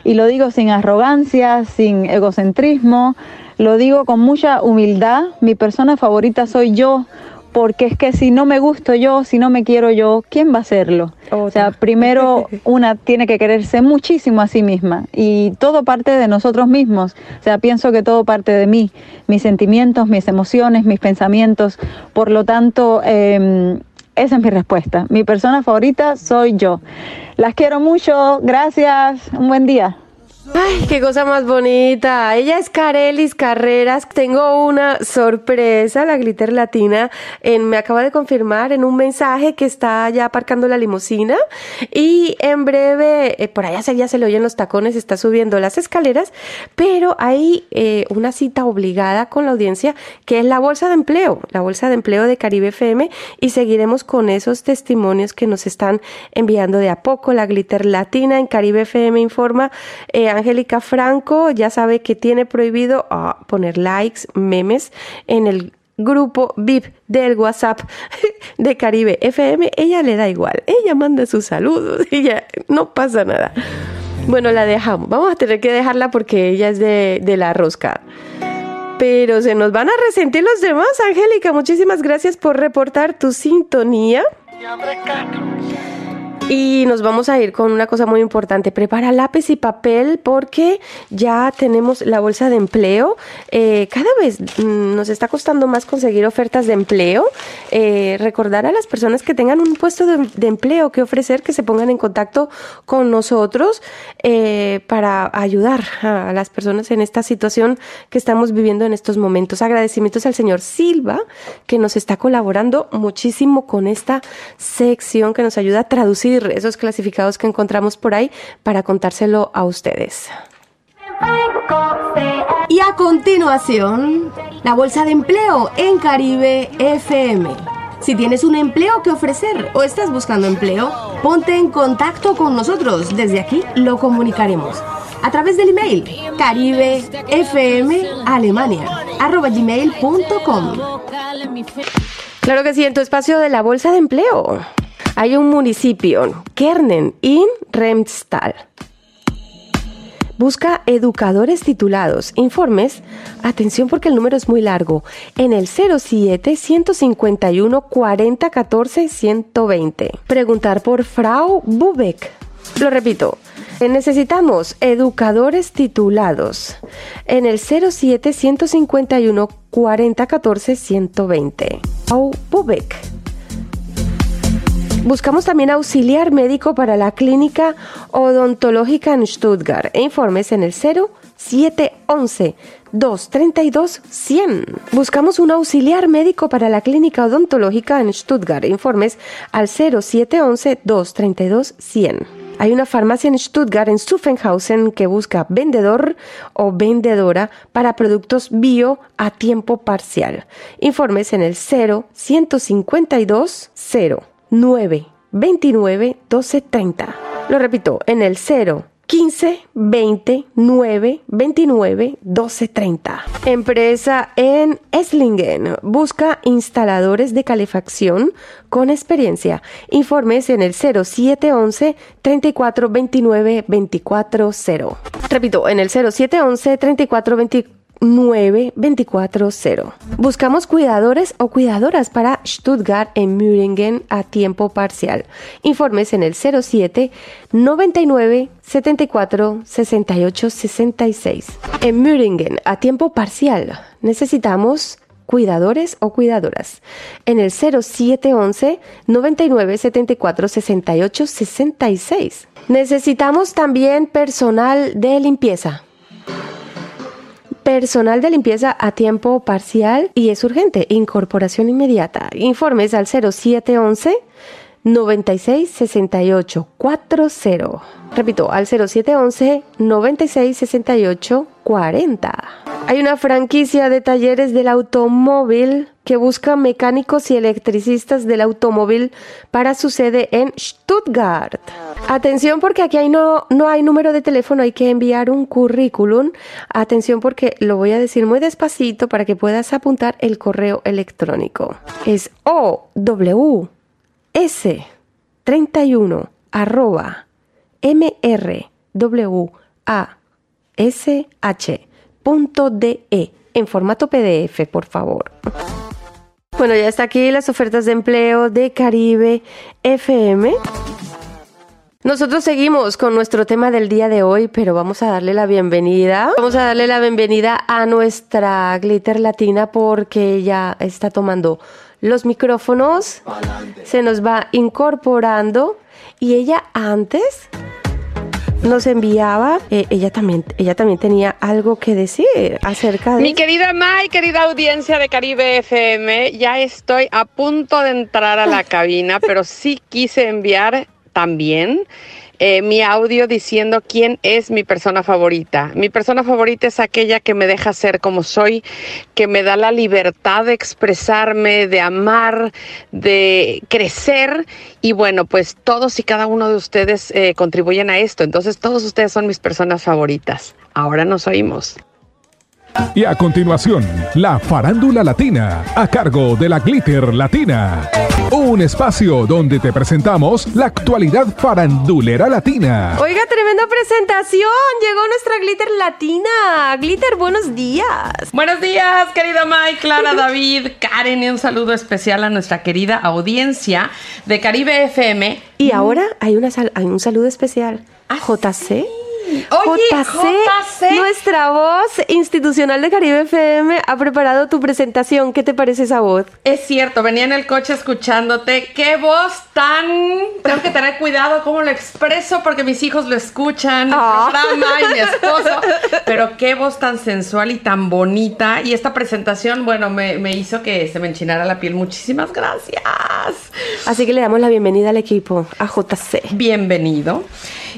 Y lo digo sin arrogancia, sin egocentrismo, lo digo con mucha humildad. Mi persona favorita soy yo porque es que si no me gusto yo, si no me quiero yo, ¿quién va a hacerlo? O sea, primero una tiene que quererse muchísimo a sí misma y todo parte de nosotros mismos. O sea, pienso que todo parte de mí, mis sentimientos, mis emociones, mis pensamientos. Por lo tanto, em, esa es mi respuesta. Mi persona favorita soy yo. Las quiero mucho. Gracias. Un buen día. Ay, qué cosa más bonita. Ella es Carelis Carreras. Tengo una sorpresa, la Glitter Latina. Me acaba de confirmar en un mensaje que está ya aparcando la limusina y en breve, eh, por allá se, ya se le oyen los tacones, está subiendo las escaleras, pero hay eh, una cita obligada con la audiencia que es la bolsa de empleo, la bolsa de empleo de Caribe FM y seguiremos con esos testimonios que nos están enviando de a poco. La Glitter Latina en Caribe FM informa. Eh, Angélica Franco ya sabe que tiene prohibido ah, poner likes, memes en el grupo VIP del WhatsApp de Caribe FM. Ella le da igual, ella manda sus saludos, ella no pasa nada. Bueno, la dejamos. Vamos a tener que dejarla porque ella es de, la rosca. Pero se nos van a resentir los demás, Angélica. Muchísimas gracias por reportar tu sintonía. Nos vamos a ir con una cosa muy importante. Prepara lápiz y papel porque ya tenemos la bolsa de empleo. Eh, cada vez mm, nos está costando más conseguir ofertas de empleo. Eh, recordar a las personas que tengan un puesto de, empleo que ofrecer que se pongan en contacto con nosotros eh, para ayudar a las personas en esta situación que estamos viviendo en estos momentos. Agradecimientos al señor Silva que nos está colaborando muchísimo con esta sección que nos ayuda a traducir esos clasificados que encontramos por ahí para contárselo a ustedes. Y a continuación, la bolsa de empleo en Caribe FM. Si tienes un empleo que ofrecer o estás buscando empleo, ponte en contacto con nosotros. Desde aquí lo comunicaremos a través del email caribefmalemania.com. Claro que sí, en tu espacio de la bolsa de empleo hay un municipio, Kernen, in Remstal. Busca educadores titulados. Informes, atención porque el número es muy largo, en el 07 151 40 14 120. Preguntar por Frau Bubeck. Lo repito, necesitamos educadores titulados en el 07 151 40 14 120. Frau Bubeck. Buscamos también auxiliar médico para la clínica odontológica en Stuttgart. E informes en el 0711 232 100. Buscamos un auxiliar médico para la clínica odontológica en Stuttgart. E informes al 0711 232 100. Hay una farmacia en Stuttgart, en Zuffenhausen, que busca vendedor o vendedora para productos bio a tiempo parcial. Informes en el 0 152 0 9 29 12 30. Lo repito, en el 0 15 20 9 29 12 30. Empresa en Esslingen. Busca instaladores de calefacción con experiencia. Informes en el 0711 34 29 24 0. Repito, en el 0711 34 24 9240. Buscamos cuidadores o cuidadoras para Stuttgart en Müringen a tiempo parcial. Informes en el 07 99 74 68 66. En Müringen a tiempo parcial necesitamos cuidadores o cuidadoras. En el 0711 99 74 68 66. Necesitamos también personal de limpieza personal de limpieza a tiempo parcial y es urgente. Incorporación inmediata. Informes al 0711 96 68 40. Repito, al 0711 96 68 40. Hay una franquicia de talleres del automóvil que busca mecánicos y electricistas del automóvil para su sede en Stuttgart. Atención porque aquí no, no hay número de teléfono, hay que enviar un currículum. Atención porque lo voy a decir muy despacito para que puedas apuntar el correo electrónico. Es OWS 31 arroba mrwash.de en formato PDF, por favor. Bueno, ya está aquí las ofertas de empleo de Caribe FM. Nosotros seguimos con nuestro tema del día de hoy, pero vamos a darle la bienvenida. Vamos a darle la bienvenida a nuestra glitter latina porque ella está tomando los micrófonos, se nos va incorporando y ella antes nos enviaba, eh, ella también, ella también tenía algo que decir acerca de. Mi querida May, querida audiencia de Caribe FM, ya estoy a punto de entrar a la cabina, pero sí quise enviar también eh, mi audio diciendo quién es mi persona favorita. Mi persona favorita es aquella que me deja ser como soy, que me da la libertad de expresarme, de amar, de crecer. Y bueno, pues todos y cada uno de ustedes eh, contribuyen a esto. Entonces todos ustedes son mis personas favoritas. Ahora nos oímos. Y a continuación, la farándula latina, a cargo de la Glitter Latina. Un espacio donde te presentamos la actualidad farandulera latina. Oiga, tremenda presentación. Llegó nuestra Glitter Latina. Glitter, buenos días. Buenos días, querida Mike, Clara, David, Karen y un saludo especial a nuestra querida audiencia de Caribe FM. Y ahora hay, una hay un saludo especial. a JC. Oye, JC, nuestra voz institucional de Caribe FM ha preparado tu presentación. ¿Qué te parece esa voz? Es cierto, venía en el coche escuchándote. ¡Qué voz tan... Tengo que tener cuidado cómo lo expreso porque mis hijos lo escuchan, programa y mi esposo. Pero qué voz tan sensual y tan bonita. Y esta presentación, bueno, me, me hizo que se me enchinara la piel. Muchísimas gracias. Así que le damos la bienvenida al equipo, a JC. Bienvenido.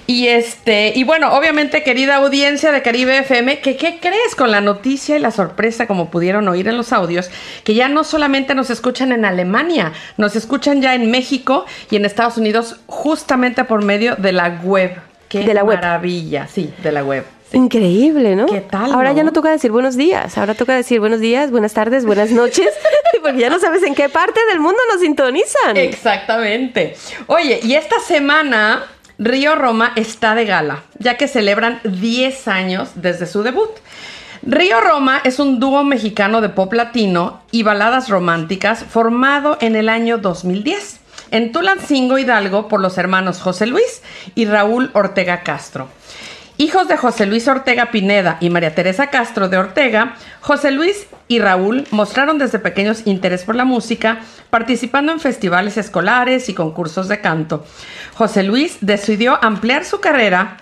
Y este, y bueno, obviamente, querida audiencia de Caribe FM, que qué crees con la noticia y la sorpresa, como pudieron oír en los audios, que ya no solamente nos escuchan en Alemania, nos escuchan ya en México y en Estados Unidos, justamente por medio de la web. Qué De la web. maravilla, sí, de la web. Increíble, ¿no? ¿Qué tal, Ahora no? ya no toca decir buenos días, ahora toca decir buenos días, buenas tardes, buenas noches, porque ya no sabes en qué parte del mundo nos sintonizan. Exactamente. Oye, y esta semana Río Roma está de gala, ya que celebran 10 años desde su debut. Río Roma es un dúo mexicano de pop latino y baladas románticas formado en el año 2010 en Tulancingo Hidalgo por los hermanos José Luis y Raúl Ortega Castro. Hijos de José Luis Ortega Pineda y María Teresa Castro de Ortega, José Luis y Raúl mostraron desde pequeños interés por la música, participando en festivales escolares y concursos de canto. José Luis decidió ampliar su carrera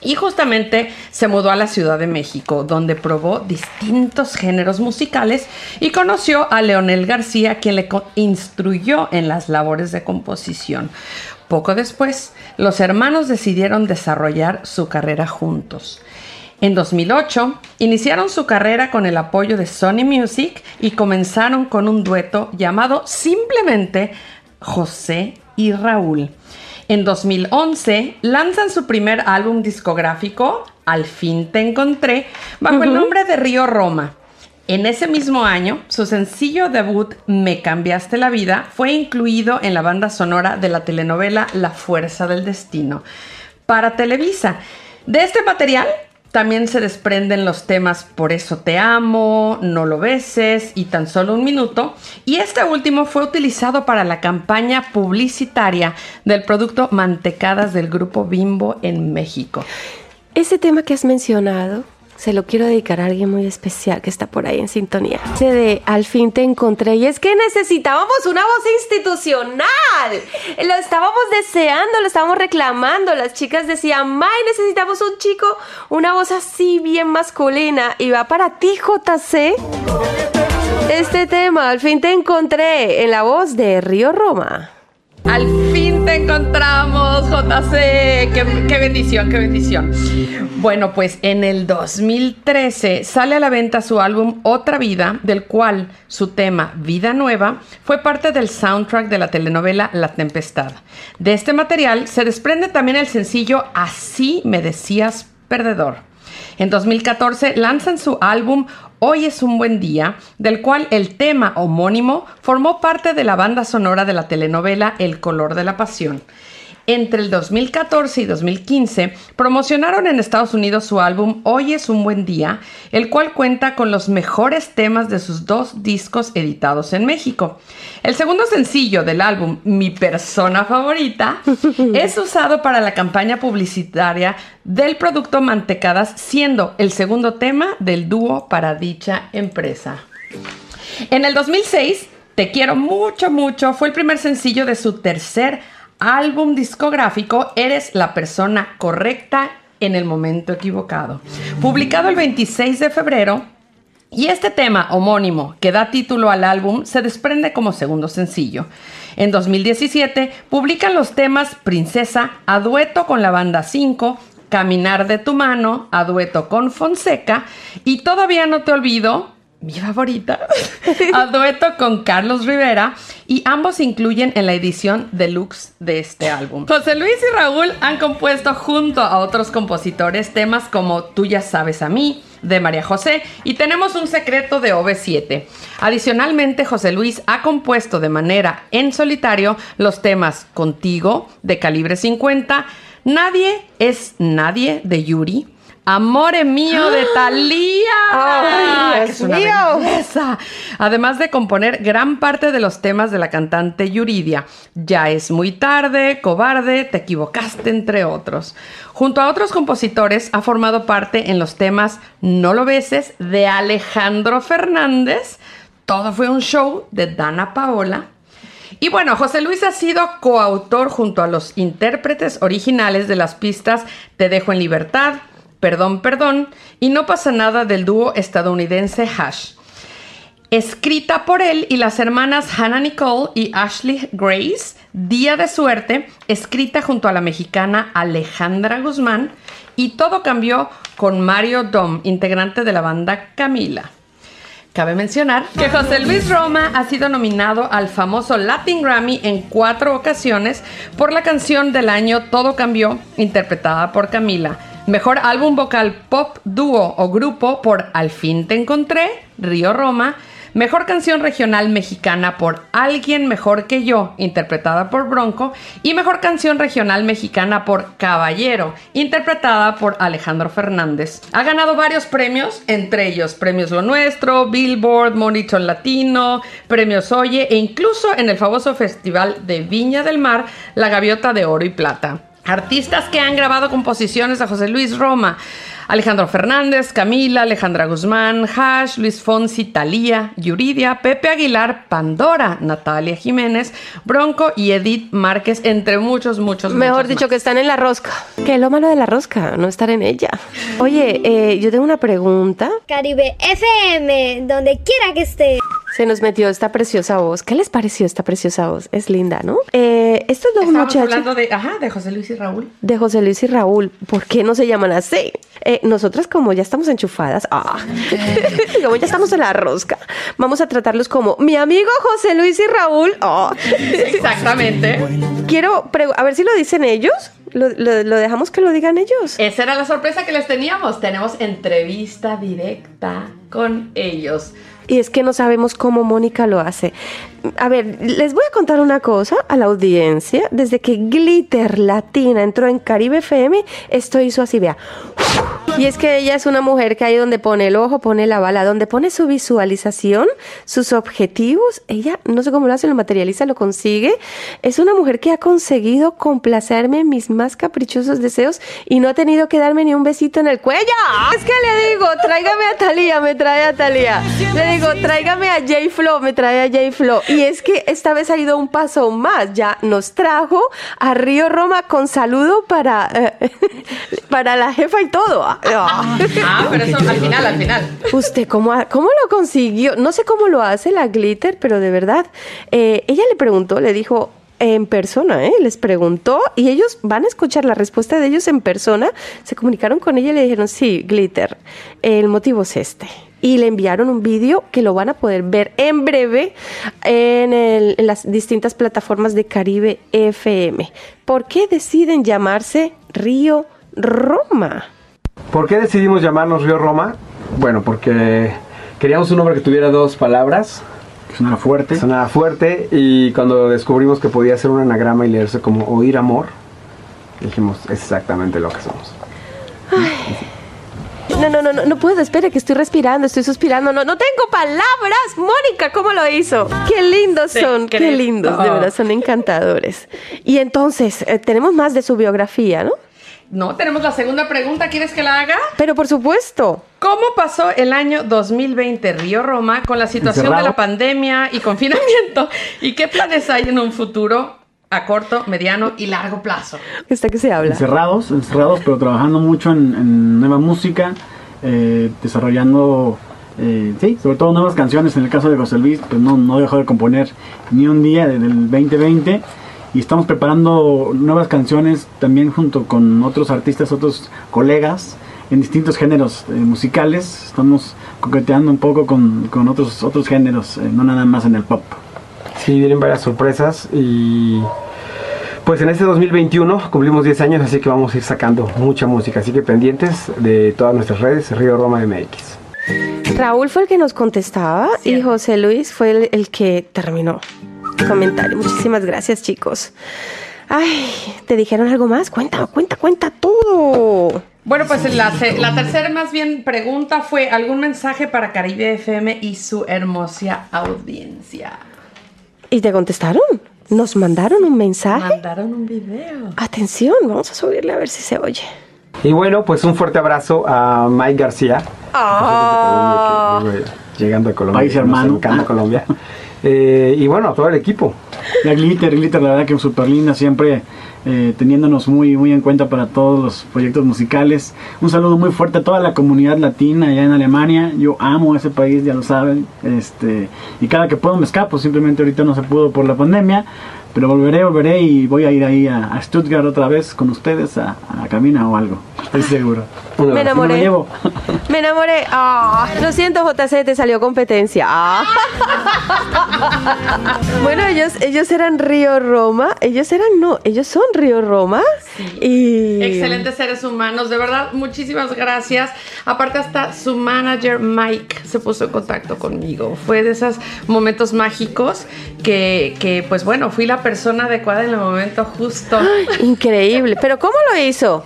y justamente se mudó a la Ciudad de México, donde probó distintos géneros musicales y conoció a Leonel García, quien le instruyó en las labores de composición. Poco después, los hermanos decidieron desarrollar su carrera juntos. En 2008 iniciaron su carrera con el apoyo de Sony Music y comenzaron con un dueto llamado simplemente José y Raúl. En 2011 lanzan su primer álbum discográfico, Al fin te encontré, bajo el nombre de Río Roma. En ese mismo año, su sencillo debut Me cambiaste la vida fue incluido en la banda sonora de la telenovela La fuerza del destino para Televisa. De este material también se desprenden los temas Por eso te amo, No lo beses y Tan solo un minuto. Y este último fue utilizado para la campaña publicitaria del producto Mantecadas del grupo Bimbo en México. Ese tema que has mencionado se lo quiero dedicar a alguien muy especial que está por ahí en sintonía. Ese de Al fin te encontré y es que necesitábamos una voz institucional. Lo estábamos deseando, lo estábamos reclamando. Las chicas decían, May, necesitamos un chico, una voz así bien masculina. Y va para ti, JC. Este tema, Al fin te encontré en la voz de Río Roma. Al fin te encontramos, JC. Qué, qué, bendición, qué bendición. Bueno, pues en el 2013 sale a la venta su álbum Otra Vida, del cual su tema Vida Nueva fue parte del soundtrack de la telenovela La Tempestad. De este material se desprende también el sencillo Así me decías perdedor. En 2014 lanzan su álbum Hoy es un buen día, del cual el tema homónimo formó parte de la banda sonora de la telenovela El color de la pasión. Entre el 2014 y 2015 promocionaron en Estados Unidos su álbum Hoy es un buen día, el cual cuenta con los mejores temas de sus dos discos editados en México. El segundo sencillo del álbum, Mi persona favorita, es usado para la campaña publicitaria del producto Mantecadas, siendo el segundo tema del dúo para dicha empresa. En el 2006, Te quiero mucho, mucho fue el primer sencillo de su tercer álbum discográfico Eres la persona correcta en el momento equivocado. Publicado el 26 de febrero, y este tema homónimo que da título al álbum se desprende como segundo sencillo. En 2017 publican los temas Princesa a dueto con la banda 5, Caminar de tu mano a dueto con Fonseca y Todavía no te olvido mi favorita, a dueto con Carlos Rivera y ambos incluyen en la edición deluxe de este álbum. José Luis y Raúl han compuesto junto a otros compositores temas como Tú ya sabes a mí, de María José y tenemos un secreto de OV7. Adicionalmente, José Luis ha compuesto de manera en solitario los temas Contigo, de calibre 50, Nadie es Nadie, de Yuri, Amore mío de Thalía. Ay, es una mío. belleza. Además de componer gran parte de los temas de la cantante Yuridia. Ya es muy tarde, cobarde, te equivocaste, entre otros. Junto a otros compositores ha formado parte en los temas No lo beses de Alejandro Fernández. Todo fue un show de Dana Paola. Y bueno, José Luis ha sido coautor junto a los intérpretes originales de las pistas Te dejo en libertad, Perdón, perdón y No pasa nada del dúo estadounidense Hash. Escrita por él y las hermanas Hannah Nicole y Ashley Grace, Día de Suerte, escrita junto a la mexicana Alejandra Guzmán, y todo cambió con Mario Dom, integrante de la banda Camila. Cabe mencionar que José Luis Roma ha sido nominado al famoso Latin Grammy en cuatro ocasiones por la canción del año Todo Cambió, interpretada por Camila. Mejor álbum vocal pop, dúo o grupo por Al fin te encontré, Río Roma. Mejor canción regional mexicana por Alguien Mejor que Yo, interpretada por Bronco. Y mejor canción regional mexicana por Caballero, interpretada por Alejandro Fernández. Ha ganado varios premios, entre ellos Premios Lo Nuestro, Billboard, Monitor Latino, Premios Oye e incluso en el famoso Festival de Viña del Mar, La Gaviota de Oro y Plata. Artistas que han grabado composiciones de José Luis Roma. Alejandro Fernández, Camila, Alejandra Guzmán, Hash, Luis Fonsi, Talía, Yuridia, Pepe Aguilar, Pandora, Natalia Jiménez, Bronco y Edith Márquez, entre muchos, muchos, Mejor muchos dicho, más. que están en la rosca. Que es lo malo de la rosca, no estar en ella. Oye, eh, yo tengo una pregunta. Caribe FM, donde quiera que esté. Se nos metió esta preciosa voz. ¿Qué les pareció esta preciosa voz? Es linda, ¿no? Eh, estos dos Estamos muchachos hablando de, ajá, de José Luis y Raúl. de José Luis y Raúl, ¿por qué no se llaman así? Eh, nosotras como ya estamos enchufadas, ah, como ya estamos en la rosca, vamos a tratarlos como mi amigo José Luis y Raúl. ah. Exactamente. Quiero, a ver si lo dicen ellos. Lo, lo- lo dejamos que lo digan ellos. Esa era la sorpresa que les teníamos. Tenemos entrevista directa con ellos. Y es que no sabemos cómo Mónica lo hace. A ver, les voy a contar una cosa a la audiencia. Desde que Glitter Latina entró en Caribe FM, esto hizo así, vea. Y es que ella es una mujer que ahí donde pone el ojo, pone la bala, donde pone su visualización, sus objetivos, ella no sé cómo lo hace, lo materializa, lo consigue. Es una mujer que ha conseguido complacerme en mis más caprichosos deseos y no ha tenido que darme ni un besito en el cuello. Es que le digo, tráigame a Talía, me trae a Talía. Le digo, tráigame a J Flo, me trae a J Flo. Y es que esta vez ha ido un paso más, ya nos trajo a Río Roma con saludo para, eh, para la jefa y todo. Ah, pero eso al final, al final. ¿Usted cómo, cómo lo consiguió? No sé cómo lo hace la Glitter, pero de verdad. eh, ella le preguntó, le dijo en persona, ¿eh? les preguntó y ellos van a escuchar la respuesta de ellos en persona. Se comunicaron con ella y le dijeron, sí, Glitter, el motivo es este. Y le enviaron un vídeo que lo van a poder ver en breve en, el- en las distintas plataformas de Caribe FM. ¿Por qué deciden llamarse Río Roma? ¿Por qué decidimos llamarnos Río Roma? Bueno, porque queríamos un nombre que tuviera dos palabras. Sonaba fuerte. Sonaba fuerte y cuando descubrimos que podía ser un anagrama y leerse como oír amor, dijimos es exactamente lo que somos. No, no, no, no, no puedo, espere que estoy respirando, estoy suspirando, no, no tengo palabras. Mónica, ¿cómo lo hizo? Qué lindos son, qué lindos, de verdad, son encantadores. Y entonces, eh, tenemos más de su biografía, ¿no? No, tenemos la segunda pregunta. ¿Quieres que la haga? Pero por supuesto. ¿Cómo pasó el año 2020 Río Roma con la situación Encerrado. de la pandemia y confinamiento? ¿Y qué planes hay en un futuro a corto, mediano y largo plazo? Está que se habla. Encerrados, encerrados, pero trabajando mucho en, en nueva música, eh, desarrollando, eh, sí, sobre todo nuevas canciones. En el caso de José Luis, pues no, no dejó de componer ni un día desde el 2020. Y estamos preparando nuevas canciones también junto con otros artistas, otros colegas en distintos géneros eh, musicales. Estamos coqueteando un poco con, con otros, otros géneros, eh, no nada más en el pop. Sí, vienen varias sorpresas y pues en este 2021 cumplimos 10 años, así que vamos a ir sacando mucha música. Así que pendientes de todas nuestras redes, Río Roma MX. Raúl fue el que nos contestaba y José Luis fue el, el que terminó el comentario. Muchísimas gracias, chicos. Ay, ¿te dijeron algo más? Cuenta, cuenta, cuenta todo. Bueno, pues la tercera más bien pregunta fue algún mensaje para Caribe FM y su hermosa audiencia. ¿Y te contestaron? ¿Nos mandaron un mensaje? Mandaron un video. Atención, vamos a subirle a ver si se oye. Y bueno, pues un fuerte abrazo a Mike García. Ah. que vive Llegando a Colombia. País hermano. encanta Colombia. Eh, y bueno, a todo el equipo. La Glitter, Glitter, la verdad que súper linda, siempre eh, teniéndonos muy, muy en cuenta para todos los proyectos musicales. Un saludo muy fuerte a toda la comunidad latina allá en Alemania. Yo amo ese país, ya lo saben. Este, y cada que puedo me escapo, simplemente ahorita no se pudo por la pandemia. Pero volveré, volveré y voy a ir ahí a, Stuttgart otra vez con ustedes a, a Camina o algo. Estoy seguro. Me enamoré. Me lo llevo. Me enamoré. Ah, lo siento, JC, te salió competencia. Ah. bueno, ellos, ellos eran Río Roma. Ellos eran, no, ellos son Río Roma. Y... Excelentes seres humanos, de verdad, muchísimas gracias. Aparte hasta su manager Mike se puso en contacto conmigo. Fue de esos momentos mágicos que, que, pues bueno, fui la persona adecuada en el momento justo. Increíble. ¿Pero cómo lo hizo?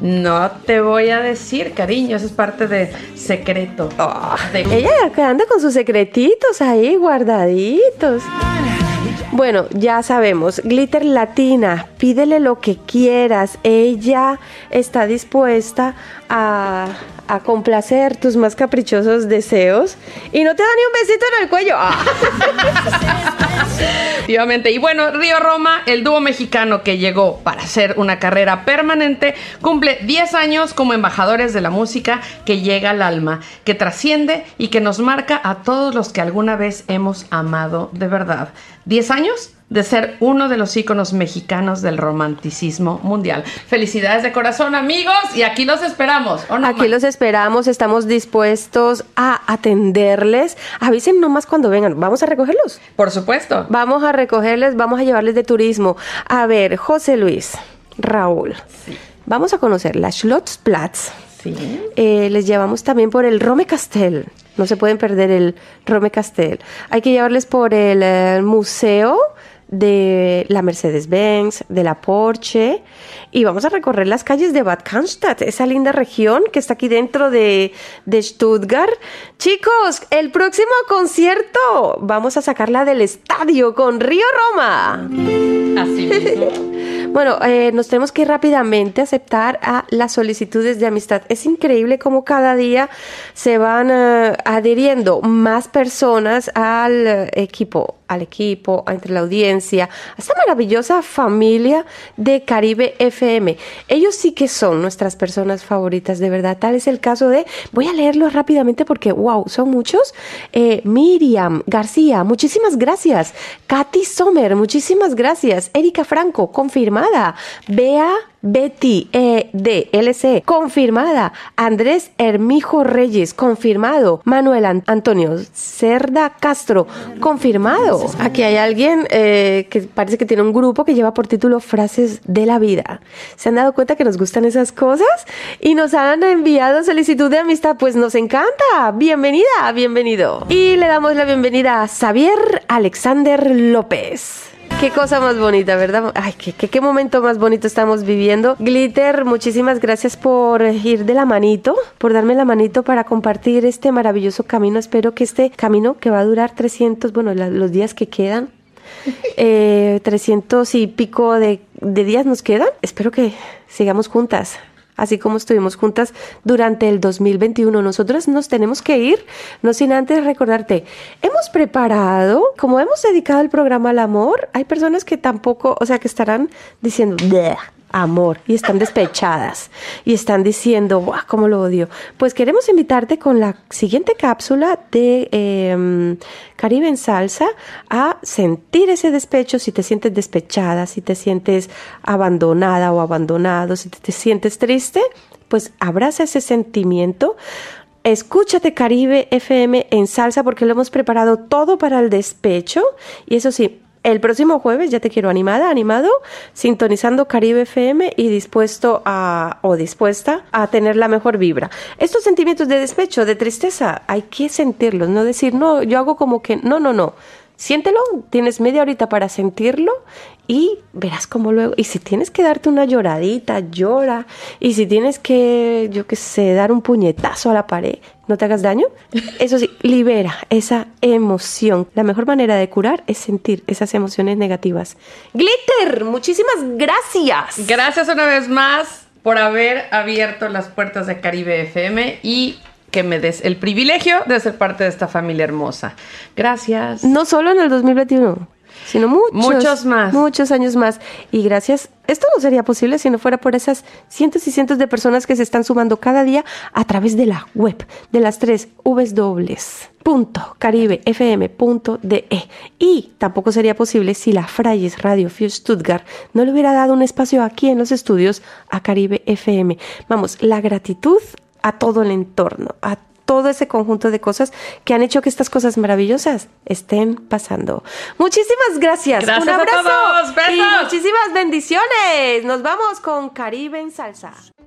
No te voy a decir, cariño, eso es parte de secreto. De- Ella que anda con sus secretitos ahí guardaditos. Bueno, ya sabemos, Glitter Latina, pídele lo que quieras. Ella está dispuesta a, a complacer tus más caprichosos deseos y no te da ni un besito en el cuello. Ah. Efectivamente. Y bueno, Río Roma, el dúo mexicano que llegó para hacer una carrera permanente, cumple 10 años como embajadores de la música que llega al alma, que trasciende y que nos marca a todos los que alguna vez hemos amado de verdad. ¿10 años? De ser uno de los íconos mexicanos del romanticismo mundial. Felicidades de corazón, amigos, y aquí los esperamos. ¿o no, Aquí los esperamos, estamos dispuestos a atenderles. Avisen nomás cuando vengan. ¿Vamos a recogerlos? Por supuesto. Vamos a recogerles, vamos a llevarles de turismo. A ver, José Luis, Raúl, vamos a conocer la Schlotzplatz. Sí. Eh, les llevamos también por el Rome Castel. No se pueden perder el Rome Castel. Hay que llevarles por el eh, museo de la Mercedes-Benz, de la Porsche, y vamos a recorrer las calles de Bad Cannstatt, esa linda región que está aquí dentro de, de Stuttgart. Chicos, el próximo concierto vamos a sacarla del estadio con Río Roma. Así mismo. Bueno, eh, nos tenemos que ir rápidamente aceptar a las solicitudes de amistad. Es increíble cómo cada día se van eh, adhiriendo más personas al eh, equipo, al equipo, entre la audiencia, a esta maravillosa familia de Caribe FM. Ellos sí que son nuestras personas favoritas, de verdad. Tal es el caso de, voy a leerlo rápidamente porque, wow, son muchos. Eh, Miriam García, muchísimas gracias. Katy Sommer, muchísimas gracias. Erika Franco, confirmada. Bea Betty E. D. LC, confirmada. Andrés Hermijo Reyes, confirmado. Manuel An- Antonio Cerda Castro, confirmado. Aquí hay alguien eh, que parece que tiene un grupo que lleva por título Frases de la Vida. ¿Se han dado cuenta que nos gustan esas cosas? Y nos han enviado solicitud de amistad. Pues nos encanta. Bienvenida, bienvenido. Y le damos la bienvenida a Xavier Alexander López. Qué cosa más bonita, ¿verdad? Ay, qué, qué, qué momento más bonito estamos viviendo. Glitter, muchísimas gracias por ir de la manito, por darme la manito para compartir este maravilloso camino. Espero que este camino que va a durar 300, bueno, la- los días que quedan, eh, 300 y pico de, de días nos quedan. Espero que sigamos juntas. Así como estuvimos juntas durante el 2021, nosotros nos tenemos que ir, no sin antes recordarte, hemos preparado, como hemos dedicado el programa al amor, hay personas que tampoco, o sea, que estarán diciendo, "Bleh, amor, y están despechadas, y están diciendo, ¡guau, cómo lo odio! Pues queremos invitarte con la siguiente cápsula de em, Caribe en Salsa a sentir ese despecho si te sientes despechada, si te sientes abandonada o abandonado, si te, te sientes triste, pues abraza ese sentimiento. Escúchate Caribe FM en salsa porque lo hemos preparado todo para el despecho. Y eso sí, el próximo jueves ya te quiero animada, animado, sintonizando Caribe FM y dispuesto a, o dispuesta a tener la mejor vibra. Estos sentimientos de despecho, de tristeza, hay que sentirlos, no decir, no, yo hago como que, no, no, no. Siéntelo, tienes media horita para sentirlo y verás cómo luego. Y si tienes que darte una lloradita, llora. Y si tienes que, yo qué sé, dar un puñetazo a la pared, no te hagas daño. Eso sí, libera esa emoción. La mejor manera de curar es sentir esas emociones negativas. Glitter, muchísimas gracias. Gracias una vez más por haber abierto las puertas de Caribe FM y que me des el privilegio de ser parte de esta familia hermosa. Gracias. No solo en el 2021, sino muchos, Muchos más. Muchos años más. Y gracias, esto no sería posible si no fuera por esas cientos y cientos de personas que se están sumando cada día a través de la web de las tres Vs dobles. Punto, caribefm.de. Y tampoco sería posible si la Frayes Radio Für Stuttgart no le hubiera dado un espacio aquí en los estudios a Caribe FM. Vamos, la gratitud a todo el entorno, a todo ese conjunto de cosas que han hecho que estas cosas maravillosas estén pasando. Muchísimas gracias. Gracias Un a abrazo todos. Besos. y muchísimas bendiciones. Nos vamos con Caribe en salsa.